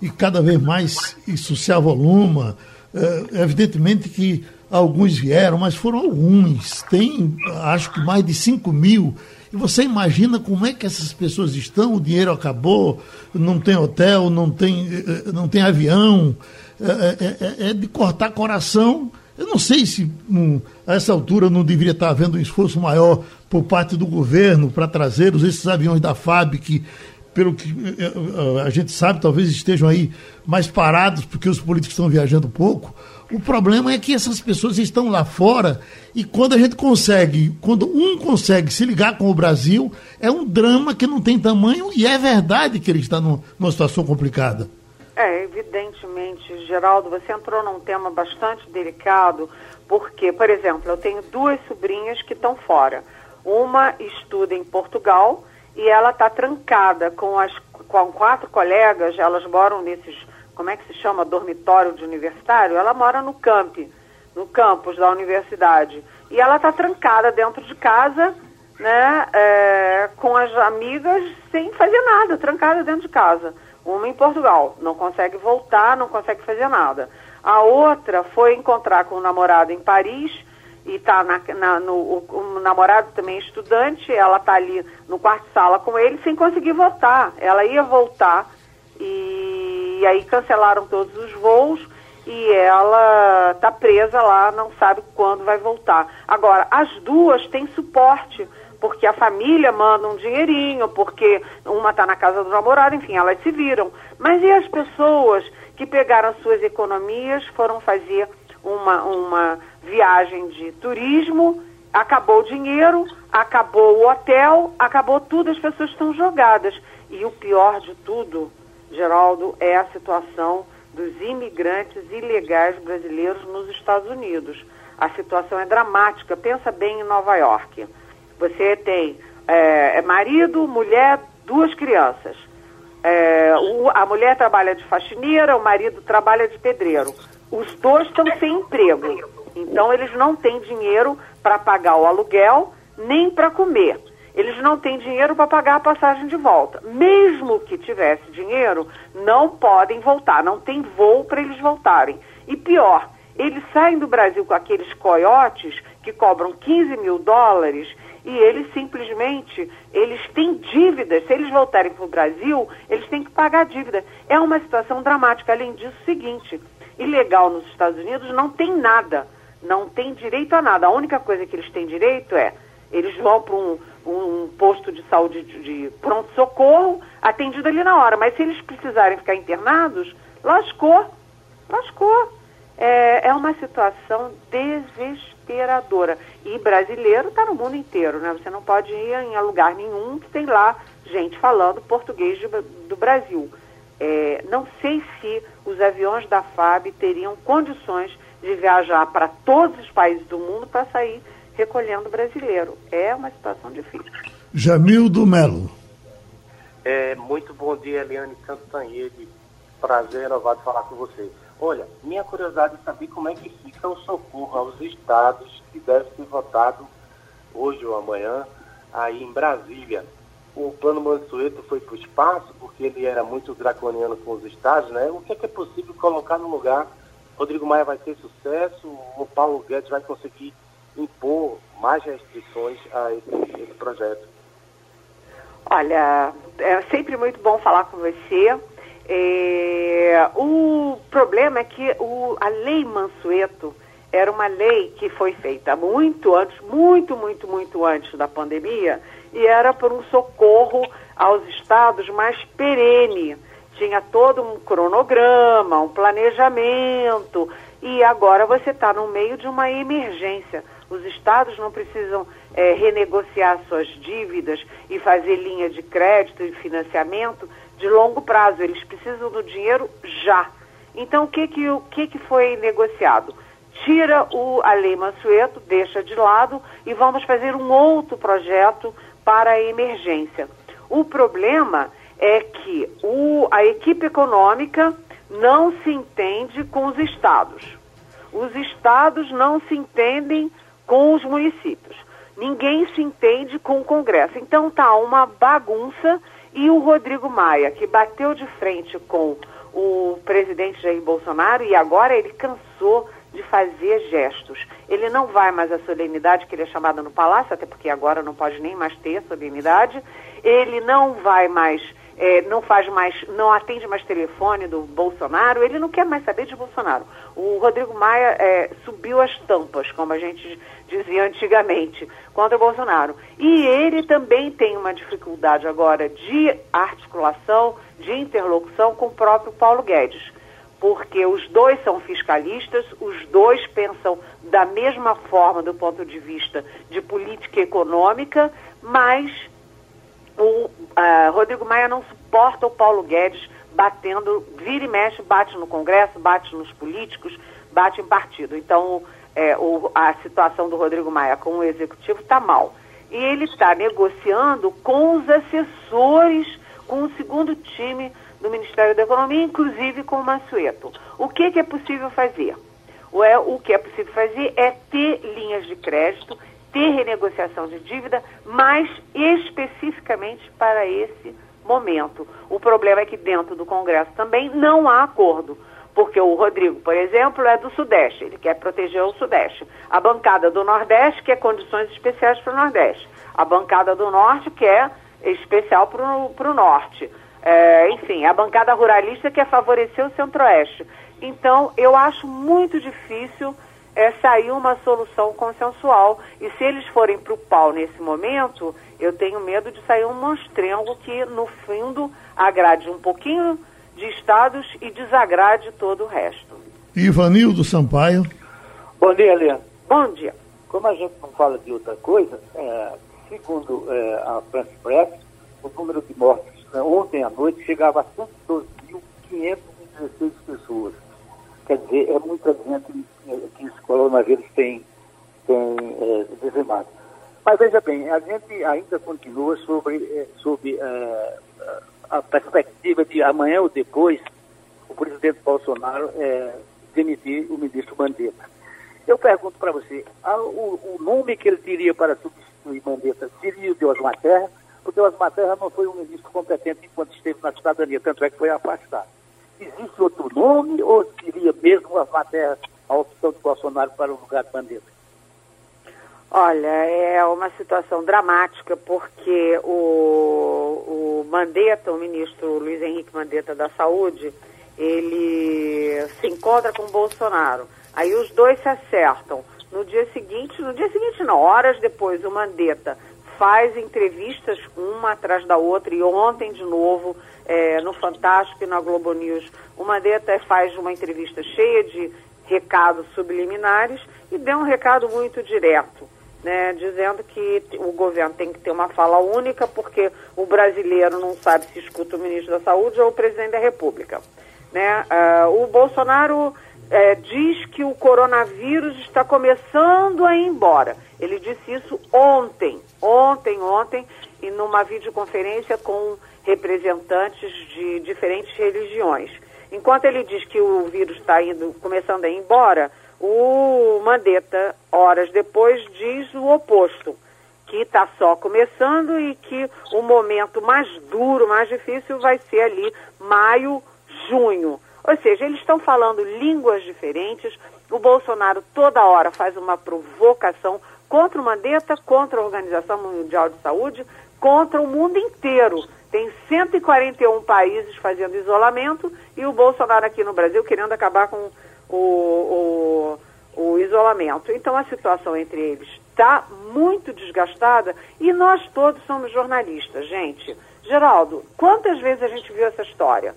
e cada vez mais isso se avoluma, eh, evidentemente que alguns vieram, mas foram alguns. Tem, acho que mais de 5 mil. E você imagina como é que essas pessoas estão? O dinheiro acabou, não tem hotel, não tem, eh, não tem avião. É, é, é de cortar coração eu não sei se a essa altura não deveria estar havendo um esforço maior por parte do governo para trazer esses aviões da FAB que, pelo que eh, eh, a gente sabe, talvez estejam aí mais parados porque os políticos estão viajando pouco. O problema é que essas pessoas estão lá fora e quando a gente consegue, quando um consegue se ligar com o Brasil, é um drama que não tem tamanho e é verdade que ele está numa situação complicada. É, evidentemente, Geraldo, você entrou num tema bastante delicado, porque, por exemplo, eu tenho duas sobrinhas que estão fora. Uma estuda em Portugal e ela está trancada com as com quatro colegas, elas moram nesses, como é que se chama, dormitório de universitário, ela mora no camp, no campus da universidade. E ela está trancada dentro de casa, né, é, com as amigas, sem fazer nada, trancada dentro de casa. Uma em Portugal, não consegue voltar, não consegue fazer nada. A outra foi encontrar com o namorado em Paris e está na, na, no, o, o, namorado também é estudante, ela está ali no quarto-sala com ele sem conseguir voltar. Ela ia voltar e, e aí cancelaram todos os voos e ela está presa lá, não sabe quando vai voltar. Agora, as duas têm suporte porque a família manda um dinheirinho, porque uma está na casa do namorado, enfim, elas se viram. Mas e as pessoas que pegaram suas economias, foram fazer uma, uma viagem de turismo, acabou o dinheiro, acabou o hotel, acabou tudo, as pessoas estão jogadas. E o pior de tudo, Geraldo, é a situação dos imigrantes ilegais brasileiros nos Estados Unidos. A situação é dramática. Pensa bem em Nova York. Você tem é, é, marido, mulher, duas crianças. É, o, a mulher trabalha de faxineira, o marido trabalha de pedreiro. Os dois estão sem emprego. Então, eles não têm dinheiro para pagar o aluguel, nem para comer. Eles não têm dinheiro para pagar a passagem de volta. Mesmo que tivesse dinheiro, não podem voltar, não tem voo para eles voltarem. E pior, eles saem do Brasil com aqueles coiotes que cobram 15 mil dólares e eles simplesmente, eles têm dívidas. Se eles voltarem para o Brasil, eles têm que pagar dívida. É uma situação dramática. Além disso, seguinte, ilegal nos Estados Unidos não tem nada, não tem direito a nada. A única coisa que eles têm direito é, eles vão para um, um, posto de saúde de, de pronto-socorro, atendido ali na hora. Mas se eles precisarem ficar internados, lascou, lascou. É, é uma situação desesperadora desesperadora. E brasileiro está no mundo inteiro, né? Você não pode ir em lugar nenhum que tem lá gente falando português de, do Brasil. É, não sei se os aviões da FAB teriam condições de viajar para todos os países do mundo para sair recolhendo brasileiro. É uma situação difícil. Jamildo Melo. É, muito bom dia, Eliane Santos Tanhede. Prazer renovado falar com você. Olha, minha curiosidade é saber como é que fica o socorro aos estados que deve ser votado hoje ou amanhã aí em Brasília. O plano Mansueto foi para o espaço porque ele era muito draconiano com os estados, né? O que é, que é possível colocar no lugar? Rodrigo Maia vai ter sucesso? O Paulo Guedes vai conseguir impor mais restrições a esse, esse projeto? Olha, é sempre muito bom falar com você. É, o problema é que o, a lei Mansueto era uma lei que foi feita muito antes, muito, muito, muito antes da pandemia, e era por um socorro aos estados mais perene. Tinha todo um cronograma, um planejamento, e agora você está no meio de uma emergência. Os estados não precisam é, renegociar suas dívidas e fazer linha de crédito e financiamento de longo prazo, eles precisam do dinheiro já. Então, o que, que, o que, que foi negociado? tira o, a Lei Mansueto, deixa de lado e vamos fazer um outro projeto para a emergência. O problema é que o, a equipe econômica não se entende com os estados. Os estados não se entendem com os municípios. Ninguém se entende com o Congresso. Então tá uma bagunça e o Rodrigo Maia, que bateu de frente com o presidente Jair Bolsonaro e agora ele cansou de fazer gestos. Ele não vai mais à solenidade que ele é chamado no palácio, até porque agora não pode nem mais ter solenidade. Ele não vai mais é, não faz mais, não atende mais telefone do Bolsonaro, ele não quer mais saber de Bolsonaro. O Rodrigo Maia é, subiu as tampas, como a gente dizia antigamente, contra o Bolsonaro. E ele também tem uma dificuldade agora de articulação, de interlocução com o próprio Paulo Guedes. Porque os dois são fiscalistas, os dois pensam da mesma forma do ponto de vista de política econômica, mas o uh, Rodrigo Maia não suporta o Paulo Guedes batendo, vira e mexe, bate no Congresso, bate nos políticos, bate em partido. Então, é, o, a situação do Rodrigo Maia com o executivo está mal. E ele está negociando com os assessores, com o segundo time do Ministério da Economia, inclusive com o Mansueto. O que, que é possível fazer? O, é, o que é possível fazer é ter linhas de crédito ter renegociação de dívida, mas especificamente para esse momento. O problema é que dentro do Congresso também não há acordo, porque o Rodrigo, por exemplo, é do Sudeste, ele quer proteger o Sudeste. A bancada do Nordeste quer condições especiais para o Nordeste. A bancada do Norte quer especial para o Norte. É, enfim, a bancada ruralista quer favorecer o Centro-Oeste. Então, eu acho muito difícil é sair uma solução consensual. E se eles forem para o pau nesse momento, eu tenho medo de sair um monstrengo que, no fundo, agrade um pouquinho de estados e desagrade todo o resto. Ivanildo Sampaio. Bom dia, Leandro. Bom dia. Como a gente não fala de outra coisa, é, segundo é, a France Press, o número de mortes né, ontem à noite chegava a 112.516 pessoas. Quer dizer, é muita gente que esse coronavírus tem, tem é, dizimado. Mas veja bem, a gente ainda continua sobre, é, sobre é, a perspectiva de amanhã ou depois o presidente Bolsonaro é, demitir o ministro Mandetta. Eu pergunto para você, a, o, o, nome que ele teria para substituir Mandetta seria o de Osmar Terra, porque Osmar Terra não foi um ministro competente enquanto esteve na cidadania, tanto é que foi afastado. Existe outro nome ou seria mesmo Osmar Terra a opção de Bolsonaro para o lugar de Bandeira? Olha, é uma situação dramática porque o, o Mandetta, o ministro Luiz Henrique Mandetta da Saúde, ele se encontra com o Bolsonaro. Aí os dois se acertam. No dia seguinte, no dia seguinte não, horas depois, o Mandetta faz entrevistas uma atrás da outra e ontem de novo é, no Fantástico e na Globo News o Mandetta faz uma entrevista cheia de recados subliminares e deu um recado muito direto, né, dizendo que o governo tem que ter uma fala única porque o brasileiro não sabe se escuta o ministro da Saúde ou o presidente da República. Né? Uh, o Bolsonaro uh, diz que o coronavírus está começando a ir embora. Ele disse isso ontem, ontem, ontem, e numa videoconferência com representantes de diferentes religiões. Enquanto ele diz que o vírus está indo, começando a ir embora, o Mandetta, horas depois, diz o oposto, que está só começando e que o momento mais duro, mais difícil vai ser ali maio, junho. Ou seja, eles estão falando línguas diferentes. O Bolsonaro toda hora faz uma provocação contra o Mandetta, contra a Organização Mundial de Saúde, contra o mundo inteiro. Tem 141 países fazendo isolamento e o Bolsonaro aqui no Brasil querendo acabar com o, o, o isolamento. Então a situação entre eles está muito desgastada e nós todos somos jornalistas, gente. Geraldo, quantas vezes a gente viu essa história?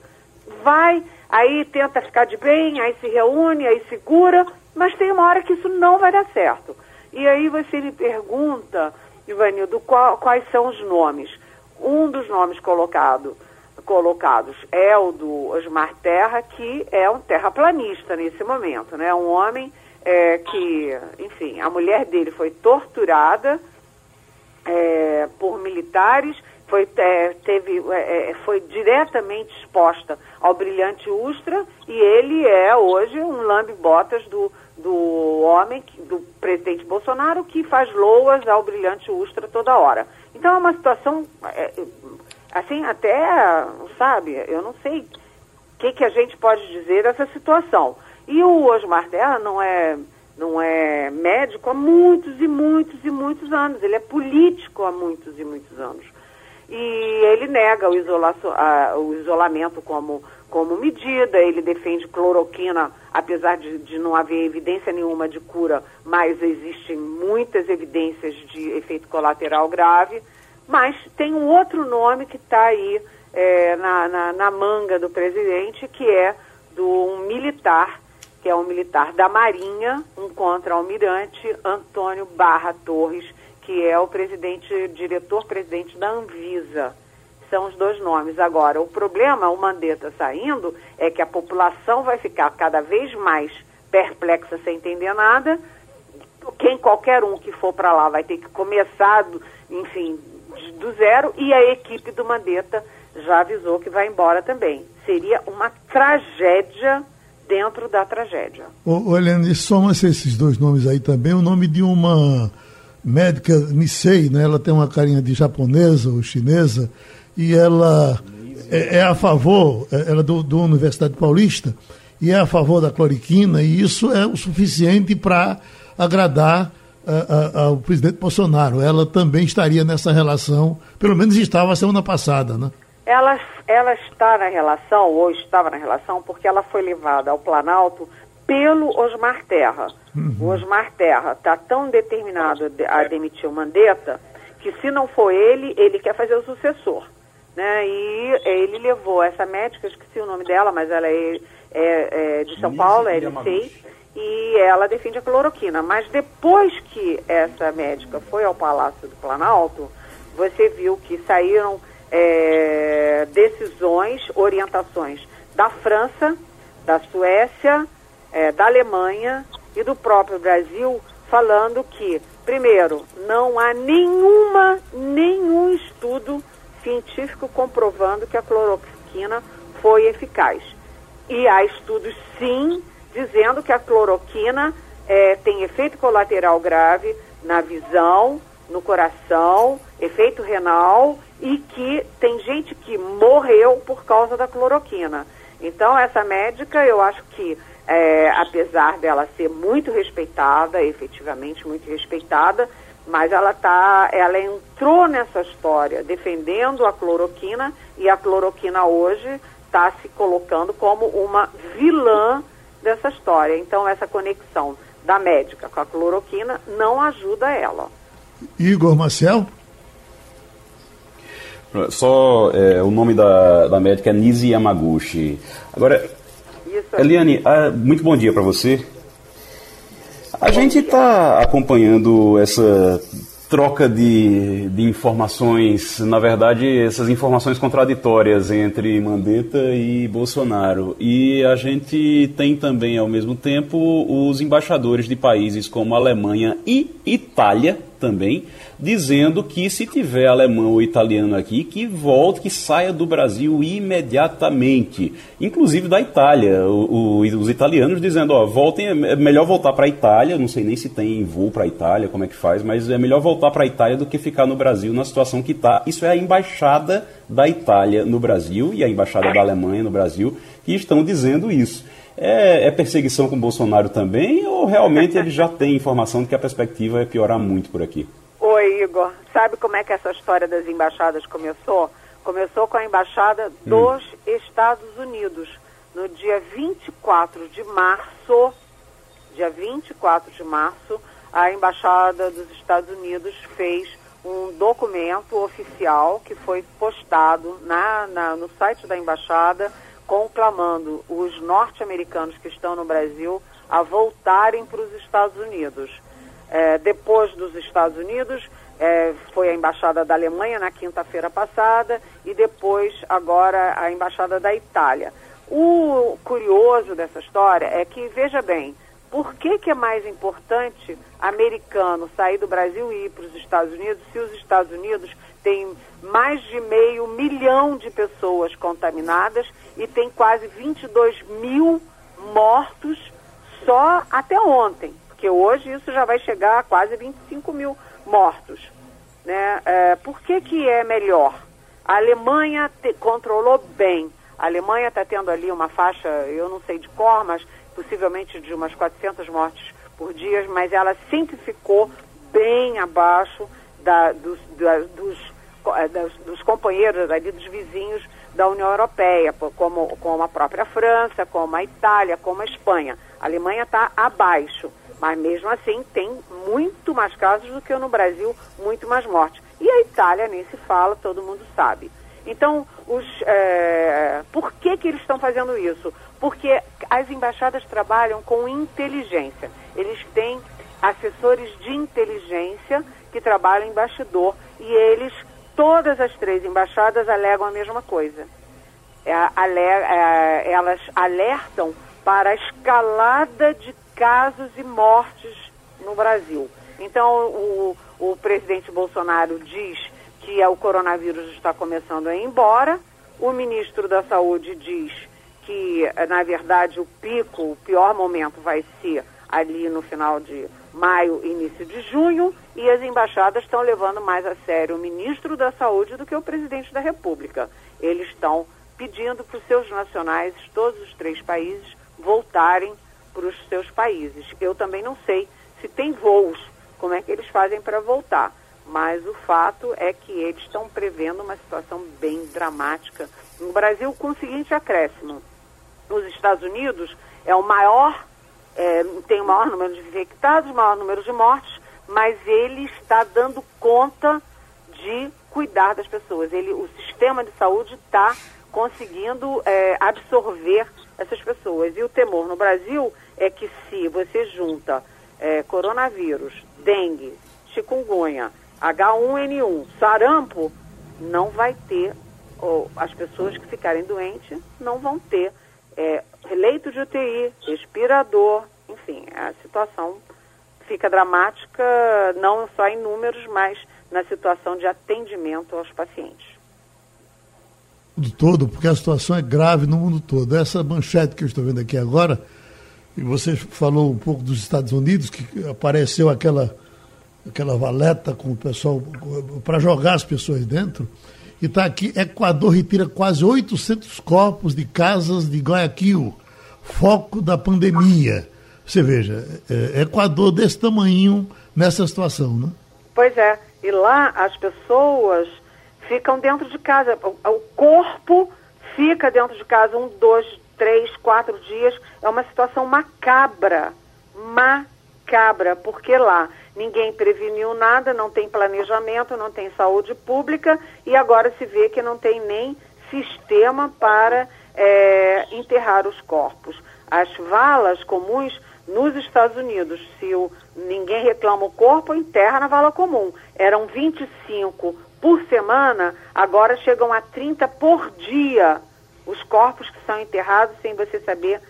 Vai, aí tenta ficar de bem, aí se reúne, aí segura, mas tem uma hora que isso não vai dar certo. E aí você me pergunta, Ivanildo, qual, quais são os nomes? Um dos nomes colocado, colocados é o do Osmar Terra, que é um terraplanista nesse momento, né? Um homem é, que, enfim, a mulher dele foi torturada é, por militares, foi, é, teve, é, é, foi diretamente exposta ao brilhante Ustra e ele é hoje um lambe-botas do, do homem, do presidente Bolsonaro, que faz loas ao brilhante Ustra toda hora. Então é uma situação, é, assim, até, sabe, eu não sei o que, que a gente pode dizer dessa situação. E o Osmar Terra não é, não é médico há muitos e muitos e muitos anos. Ele é político há muitos e muitos anos. E ele nega o, a, o isolamento como, como medida, ele defende cloroquina, apesar de, de não haver evidência nenhuma de cura, mas existem muitas evidências de efeito colateral grave. Mas tem um outro nome que está aí é, na, na, na manga do presidente, que é do um militar que é um militar da Marinha, um contra-almirante, Antônio Barra Torres, que é o presidente, diretor-presidente da Anvisa. São os dois nomes. Agora, o problema, o Mandetta saindo, é que a população vai ficar cada vez mais perplexa sem entender nada. Quem qualquer um que for para lá vai ter que começar, do, enfim, do zero, e a equipe do Mandetta já avisou que vai embora também. Seria uma tragédia dentro da tragédia. Ô, Helene, soma-se esses dois nomes aí também, o nome de uma médica Nisei, né? ela tem uma carinha de japonesa ou chinesa, e ela é, é a favor, é, ela é do, do Universidade Paulista, e é a favor da cloriquina, e isso é o suficiente para agradar ao presidente Bolsonaro. Ela também estaria nessa relação, pelo menos estava a semana passada, né? Ela, ela está na relação, ou estava na relação, porque ela foi levada ao Planalto pelo Osmar Terra. Uhum. O Osmar Terra está tão determinado a demitir o Mandetta que se não for ele, ele quer fazer o sucessor. Né? E ele levou essa médica, esqueci o nome dela, mas ela é, é, é de São Paulo, é LC, e ela defende a cloroquina. Mas depois que essa médica foi ao Palácio do Planalto, você viu que saíram é, decisões, orientações da França, da Suécia, é, da Alemanha e do próprio Brasil, falando que, primeiro, não há nenhuma, nenhum estudo científico comprovando que a cloroquina foi eficaz. E há estudos, sim, dizendo que a cloroquina é, tem efeito colateral grave na visão, no coração, efeito renal e que tem gente que morreu por causa da cloroquina. Então, essa médica, eu acho que, é, apesar dela ser muito respeitada, efetivamente muito respeitada, mas ela tá, ela entrou nessa história defendendo a cloroquina e a cloroquina hoje está se colocando como uma vilã dessa história. Então, essa conexão da médica com a cloroquina não ajuda ela. Igor Marcel? Só é, o nome da, da médica é Nisi Yamaguchi. Agora, Eliane, ah, muito bom dia para você. A gente está acompanhando essa troca de, de informações, na verdade, essas informações contraditórias entre Mandetta e Bolsonaro. E a gente tem também, ao mesmo tempo, os embaixadores de países como Alemanha e Itália também, dizendo que se tiver alemão ou italiano aqui, que volte, que saia do Brasil imediatamente. Inclusive da Itália. O, o, os italianos dizendo, ó, voltem, é melhor voltar para a Itália, não sei nem se tem voo para a Itália, como é que faz, mas é melhor voltar para a Itália do que ficar no Brasil na situação que está. Isso é a embaixada da Itália no Brasil e a embaixada da Alemanha no Brasil que estão dizendo isso. É, é, perseguição com Bolsonaro também ou realmente ele já tem informação de que a perspectiva é piorar muito por aqui? Igor. Sabe como é que essa história das embaixadas começou? Começou com a embaixada dos hum. Estados Unidos. No dia 24 de março, dia 24 de março, a embaixada dos Estados Unidos fez um documento oficial que foi postado na, na no site da embaixada conclamando os norte-americanos que estão no Brasil a voltarem para os Estados Unidos. É, depois dos Estados Unidos, é, foi a embaixada da Alemanha na quinta-feira passada e depois, agora, a embaixada da Itália. O curioso dessa história é que, veja bem, Por que, que é mais importante americano sair do Brasil e ir para os Estados Unidos se os Estados Unidos têm mais de meio milhão de pessoas contaminadas e tem quase 22 mil mortos só até ontem? Porque hoje isso já vai chegar a quase 25 mil mortos. Né? É, por que, que é melhor? A Alemanha te, controlou bem. A Alemanha está tendo ali uma faixa, eu não sei de cor, mas possivelmente de umas 400 mortes por dia, mas ela sempre ficou bem abaixo da, dos, da, dos, é, das, dos companheiros ali, dos vizinhos da União Europeia, como, como a própria França, como a Itália, como a Espanha. A Alemanha está abaixo. Mas mesmo assim tem muito mais casos do que no Brasil, muito mais mortes. E a Itália nem se fala, todo mundo sabe. Então, os, é, por que, que eles estão fazendo isso? Porque as embaixadas trabalham com inteligência. Eles têm assessores de inteligência que trabalham em bastidor e eles, todas as três embaixadas, alegam a mesma coisa. É, é, elas alertam para a escalada de casos e mortes no Brasil. Então, o, o presidente Bolsonaro diz que o coronavírus está começando a ir embora, o ministro da Saúde diz que, na verdade, o pico, o pior momento vai ser ali no final de maio, início de junho, e as embaixadas estão levando mais a sério o ministro da Saúde do que o presidente da República. Eles estão pedindo para os seus nacionais, todos os três países, voltarem para os seus países. Eu também não sei se tem voos, como é que eles fazem para voltar. Mas o fato é que eles estão prevendo uma situação bem dramática no Brasil com o seguinte acréscimo. Nos Estados Unidos é o maior, é, tem o maior número de infectados, o maior número de mortes, mas ele está dando conta de cuidar das pessoas. Ele, o sistema de saúde está conseguindo é, absorver essas pessoas. E o temor no Brasil é que se você junta é, coronavírus, dengue, chikungunya, H1N1, sarampo, não vai ter, ou as pessoas que ficarem doentes não vão ter é, leito de UTI, respirador, enfim, a situação fica dramática não só em números, mas na situação de atendimento aos pacientes mundo todo, porque a situação é grave no mundo todo. Essa manchete que eu estou vendo aqui agora, e você falou um pouco dos Estados Unidos, que apareceu aquela, aquela valeta com o pessoal para jogar as pessoas dentro. E está aqui, Equador retira quase 800 corpos de casas de Guayaquil, foco da pandemia. Você veja, é, Equador desse tamanho nessa situação, né? Pois é, e lá as pessoas ficam dentro de casa. O corpo fica dentro de casa um, dois, três, quatro dias. É uma situação macabra. Macabra, porque lá ninguém preveniu nada, não tem planejamento, não tem saúde pública e agora se vê que não tem nem sistema para é, enterrar os corpos. As valas comuns nos Estados Unidos, se o, ninguém reclama o corpo, enterra na vala comum. Eram 25 por semana, agora chegam a 30 por dia os corpos que são enterrados sem você saber,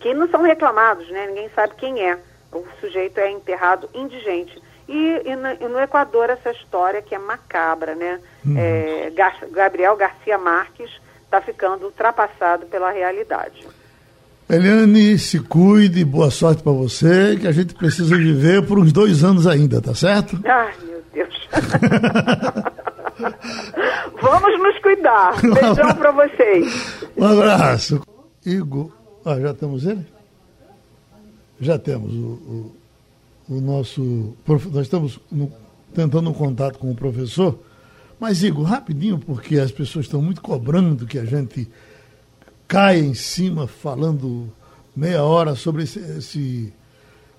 que não são reclamados, né? Ninguém sabe quem é. O sujeito é enterrado indigente. E, e, no, e no, Equador essa história que é macabra, né? Uhum. É, Gar Gabriel Garcia Marques está ficando ultrapassado pela realidade. Eliane, se cuide, boa sorte para você, que a gente precisa viver por uns dois anos ainda, tá certo? Ai, meu Deus. Vamos nos cuidar. Beijão para vocês. Um abraço. Igor, ah, já temos ele? Já temos o, o, o nosso. Nós estamos no, tentando um contato com o professor. Mas, Igor, rapidinho, porque as pessoas estão muito cobrando que a gente caia em cima falando meia hora sobre esse, esse,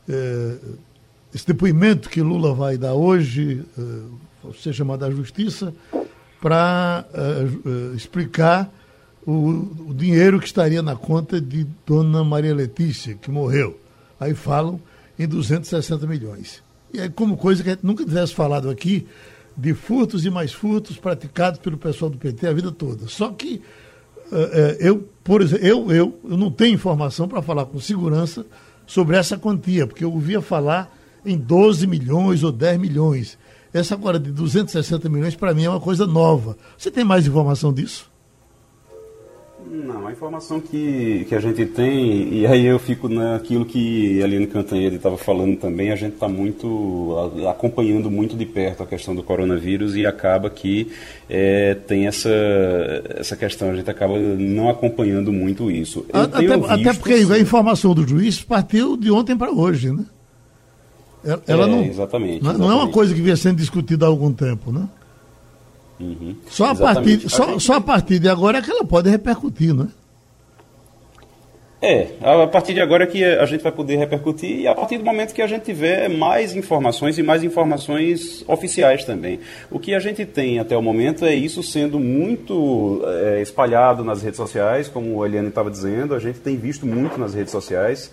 é, esse depoimento que Lula vai dar hoje, é, ser chamado à justiça, para é, explicar o, o, dinheiro que estaria na conta de Dona Maria Letícia, que morreu. Aí falam em 260 milhões. E é como coisa que a gente nunca tivesse falado aqui de furtos e mais furtos praticados pelo pessoal do PT a vida toda. Só que uh, uh, eu, por exemplo, eu, eu, eu não tenho informação para falar com segurança sobre essa quantia, porque eu ouvia falar em 12 milhões ou 10 milhões. Essa agora de 260 milhões, para mim, é uma coisa nova. Você tem mais informação disso? Não, a informação que, que a gente tem, e aí eu fico naquilo que a Aline Cantanhede estava falando também, a gente está muito acompanhando muito de perto a questão do coronavírus e acaba que é, tem essa, essa questão, a gente acaba não acompanhando muito isso. Até, visto, até, porque a informação do juiz partiu de ontem para hoje, né? Ela, ela é, não, exatamente, não, exatamente. não é uma coisa que vinha sendo discutida há algum tempo, né? Uhum. Só, a partir, só, só a partir de agora é que ela pode repercutir, não é? É, a partir de agora é que a gente vai poder repercutir e a partir do momento que a gente tiver mais informações e mais informações oficiais também. O que a gente tem até o momento é isso sendo muito é, espalhado nas redes sociais, como a Eliane estava dizendo, a gente tem visto muito nas redes sociais.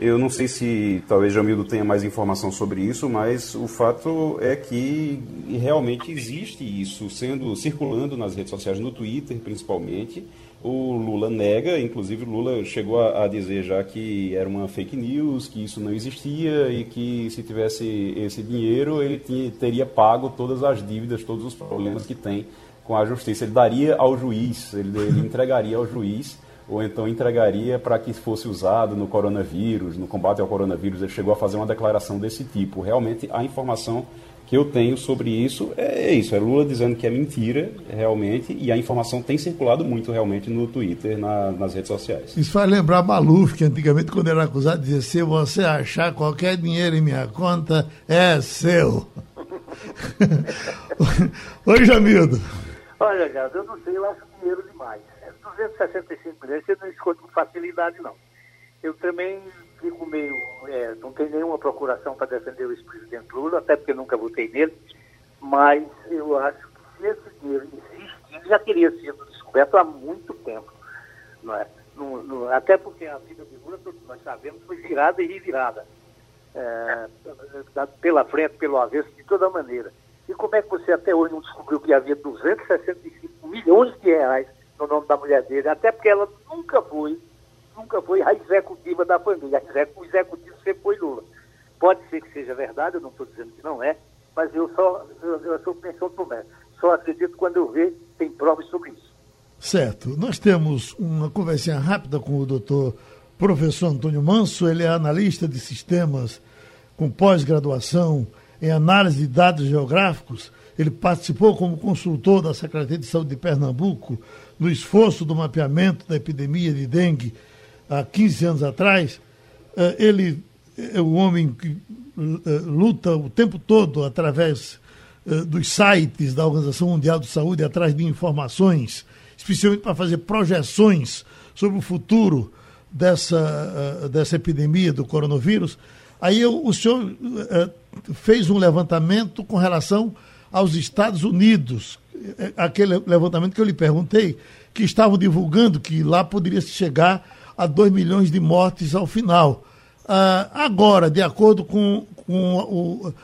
Eu não sei se talvez Jamildo tenha mais informação sobre isso, mas o fato é que realmente existe isso sendo circulando nas redes sociais, no Twitter principalmente. O Lula nega, inclusive Lula chegou a, a, dizer já que era uma fake news, que isso não existia e que se tivesse esse dinheiro ele tinha, teria pago todas as dívidas, todos os problemas que tem com a justiça. Ele daria ao juiz, ele, ele entregaria ao juiz ou então entregaria para que fosse usado no coronavírus, no combate ao coronavírus. Ele chegou a fazer uma declaração desse tipo. Realmente, a informação que eu tenho sobre isso é isso: é Lula dizendo que é mentira, realmente, e a informação tem circulado muito, realmente, no Twitter, na, nas redes sociais. Isso faz lembrar Maluf, que antigamente, quando era acusado, dizia: se você achar qualquer dinheiro em minha conta, é seu. Oi, Jamildo. Olha, Gado, eu não sei, eu acho dinheiro demais. 265 milhões você não esconde com facilidade, não. Eu também fico meio. É, não tenho nenhuma procuração para defender o ex-presidente Lula, até porque nunca votei nele, mas eu acho que se esse dinheiro existe, ele já teria sido descoberto há muito tempo. Não é? No, no, até porque a vida de Lula, todos nós sabemos, foi virada e revirada. É, pela frente, pelo avesso, de toda maneira. E como é que você até hoje não descobriu que havia 265 milhões de reais no nome da mulher dele, até porque ela nunca foi, nunca foi a executiva da família. O executivo sempre foi Lula. Pode ser que seja verdade, eu não estou dizendo que não é, mas eu só eu, eu sou pensão Tomé. Só acredito quando eu ver tem provas sobre isso. Certo. Nós temos uma conversinha rápida com o doutor professor Antônio Manso, ele é analista de sistemas com pós-graduação em análise de dados geográficos. Ele participou como consultor da Secretaria de Saúde de Pernambuco no esforço do mapeamento da epidemia de dengue há 15 anos atrás, eh, ele é o homem que eh, luta o tempo todo através eh, dos sites da Organização Mundial de Saúde, atrás de informações, especialmente para fazer projeções sobre o futuro dessa, dessa epidemia do coronavírus. Aí o senhor fez um levantamento com relação aos Estados Unidos, aquele levantamento que eu lhe perguntei, que estavam divulgando que lá poderia chegar a 2 milhões de mortes ao final. Ah, agora, de acordo com, com, o,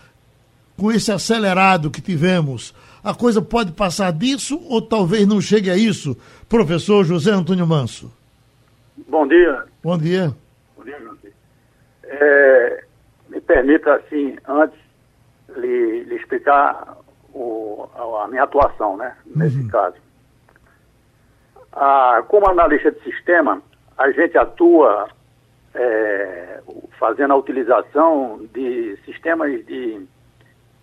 com esse acelerado que tivemos, a coisa pode passar disso ou talvez não chegue a isso, professor José Antônio Manso? Bom dia. Bom dia. Bom dia, é, me permita, assim, antes lhe, lhe explicar o, a minha atuação, né, nesse uhum. caso. Ah, como analista de sistema, a gente atua é, fazendo a utilização de sistemas de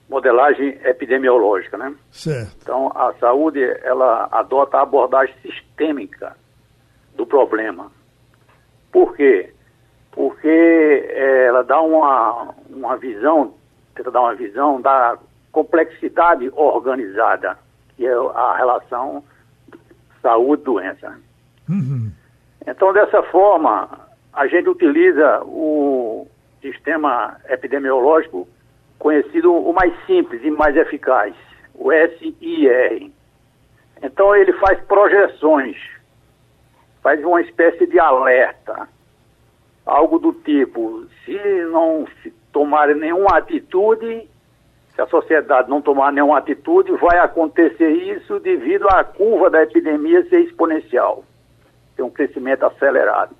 modelagem epidemiológica, né? Certo. Então, a saúde, ela adota a abordagem sistêmica do problema. Por quê? Porque é, ela dá uma, uma visão, tenta dar uma visão da complexidade organizada, que é a relação saúde-doença. Uhum. Então, dessa forma, a gente utiliza o sistema epidemiológico conhecido o mais simples e mais eficaz, o SIR. Então, ele faz projeções, faz uma espécie de alerta, algo do tipo: se não se tomar nenhuma atitude, se a sociedade não tomar nenhuma atitude, vai acontecer isso devido à curva da epidemia ser exponencial, ter um crescimento acelerado.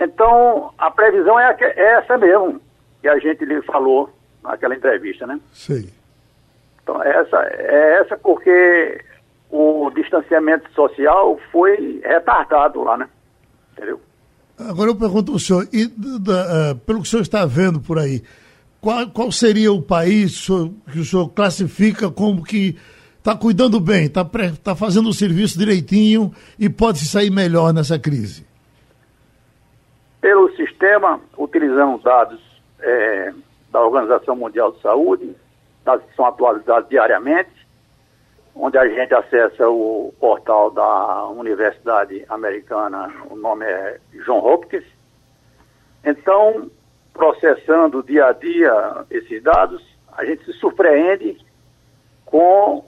Então, a previsão é, é essa mesmo, que a gente lhe falou naquela entrevista, né? Sim. Então, essa, é essa porque o distanciamento social foi retardado lá, né? Entendeu? Agora eu pergunto ao senhor, e, uh, pelo que o senhor está vendo por aí, qual, qual seria o país que o senhor classifica como que está cuidando bem, está tá fazendo o serviço direitinho e pode se sair melhor nessa crise? Pelo sistema, utilizando dados é, da Organização Mundial de Saúde, dados que são atualizados diariamente, onde a gente acessa o portal da Universidade Americana, o nome é John Hopkins. Então, processando dia a dia esses dados, a gente se surpreende com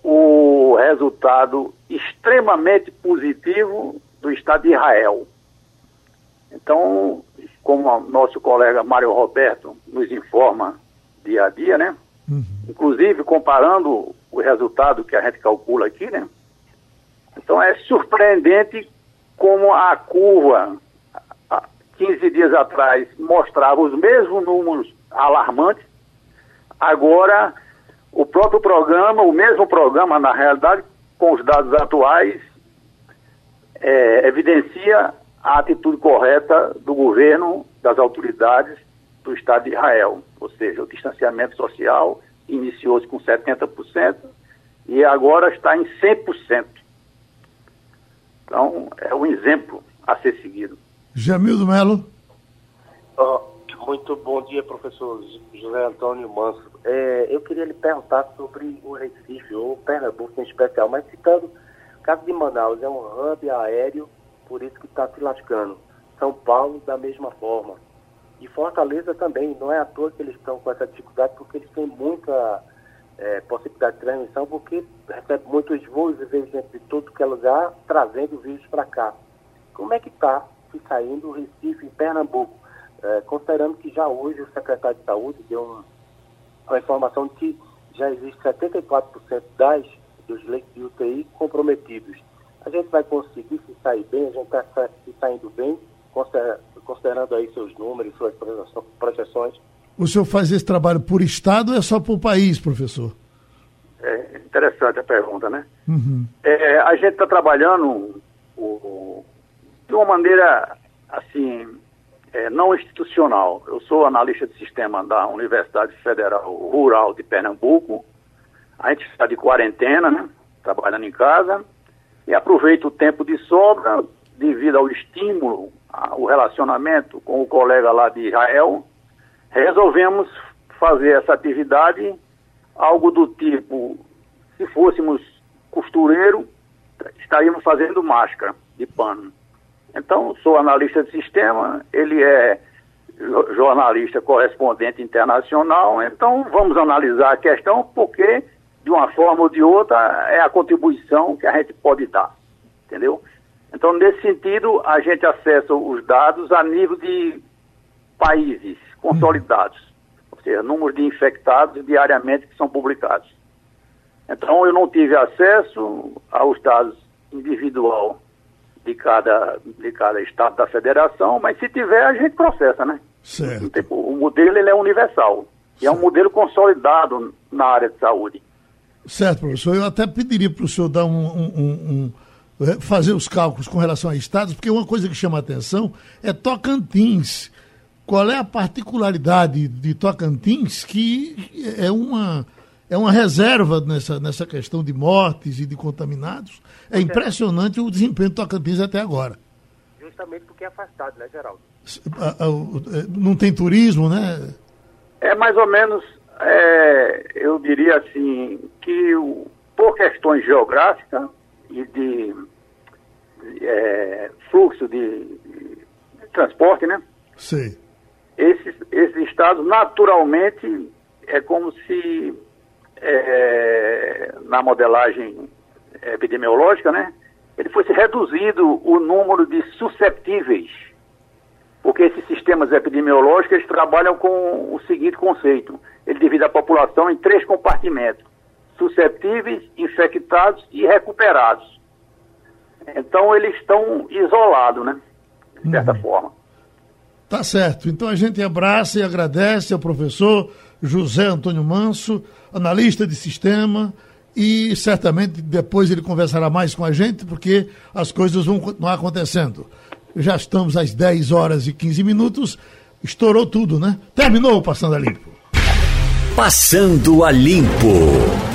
o resultado extremamente positivo do Estado de Israel. Então, como nosso colega Mário Roberto nos informa dia a dia, né? Uhum. Inclusive comparando o resultado que a gente calcula aqui, né? Então é surpreendente como a curva, 15 dias atrás, mostrava os mesmos números alarmantes. Agora, o próprio programa, o mesmo programa, na realidade, com os dados atuais, é, evidencia a atitude correta do governo, das autoridades do Estado de Israel, ou seja, o distanciamento social iniciou-se com 70% e agora está em 100%. Então, é um exemplo a ser seguido. Jamildo Melo. Oh, muito bom dia, professor José Antônio Manso. É, eu queria lhe perguntar sobre o Recife, ou Pernambuco em especial, mas citando caso de Manaus, é um hub aéreo, por isso que está se lascando. São Paulo, da mesma forma. E Fortaleza também, não é à toa que eles estão com essa dificuldade, porque eles têm muita é, possibilidade de transmissão, porque recebe muitos voos e de todo que é lugar, trazendo vírus para cá. Como é que está se saindo o Recife em Pernambuco? É, considerando que já hoje o secretário de Saúde deu uma, uma informação de que já existe 74% das, dos leitos de UTI comprometidos. A gente vai conseguir se sair bem, a gente está se saindo bem, considerando aí seus números, suas projeções? O senhor faz esse trabalho por Estado ou é só por país, professor? É interessante a pergunta, né? Uhum. É, a gente está trabalhando o, de uma maneira, assim, é, não institucional. Eu sou analista de sistema da Universidade Federal Rural de Pernambuco. A gente está de quarentena, né? Trabalhando em casa. E aproveito o tempo de sobra devido ao estímulo o relacionamento com o colega lá de Israel, resolvemos fazer essa atividade, algo do tipo, se fôssemos costureiro, estaríamos fazendo máscara de pano. Então, sou analista de sistema, ele é jornalista correspondente internacional, então vamos analisar a questão porque, de uma forma ou de outra, é a contribuição que a gente pode dar, entendeu? Então, nesse sentido, a gente acessa os dados a nível de países consolidados, ou seja, números de infectados diariamente que são publicados. Então, eu não tive acesso aos dados individual de cada, de cada estado da federação, mas se tiver, a gente processa, né? Certo. O modelo ele é universal e é um modelo consolidado na área de saúde. Certo, professor. Eu até pediria para o senhor dar um, um, um é, fazer os cálculos com relação a estados, porque uma coisa que chama a atenção é Tocantins. Qual é a particularidade de Tocantins que é uma, é uma reserva nessa, nessa questão de mortes e de contaminados? É impressionante o desempenho de Tocantins até agora. Justamente porque é afastado, né, Geraldo? É, não tem turismo, né? É mais ou menos, é, eu diria assim, que por questões geográficas, e de é, fluxo de, de, transporte, né? Sim. Esses, esses estados, naturalmente, é como se é, na modelagem epidemiológica, né? Ele fosse reduzido o número de susceptíveis, porque esses sistemas epidemiológicos eles trabalham com o seguinte conceito: ele divide a população em três compartimentos susceptíveis, infectados e recuperados. Então eles estão isolados, né? De certa uhum. forma. Tá certo. Então a gente abraça e agradece ao professor José Antônio Manso, analista de sistema, e certamente depois ele conversará mais com a gente, porque as coisas vão continuar acontecendo. Já estamos às 10 horas e 15 minutos, estourou tudo, né? Terminou o Passando a Limpo. Passando a Limpo.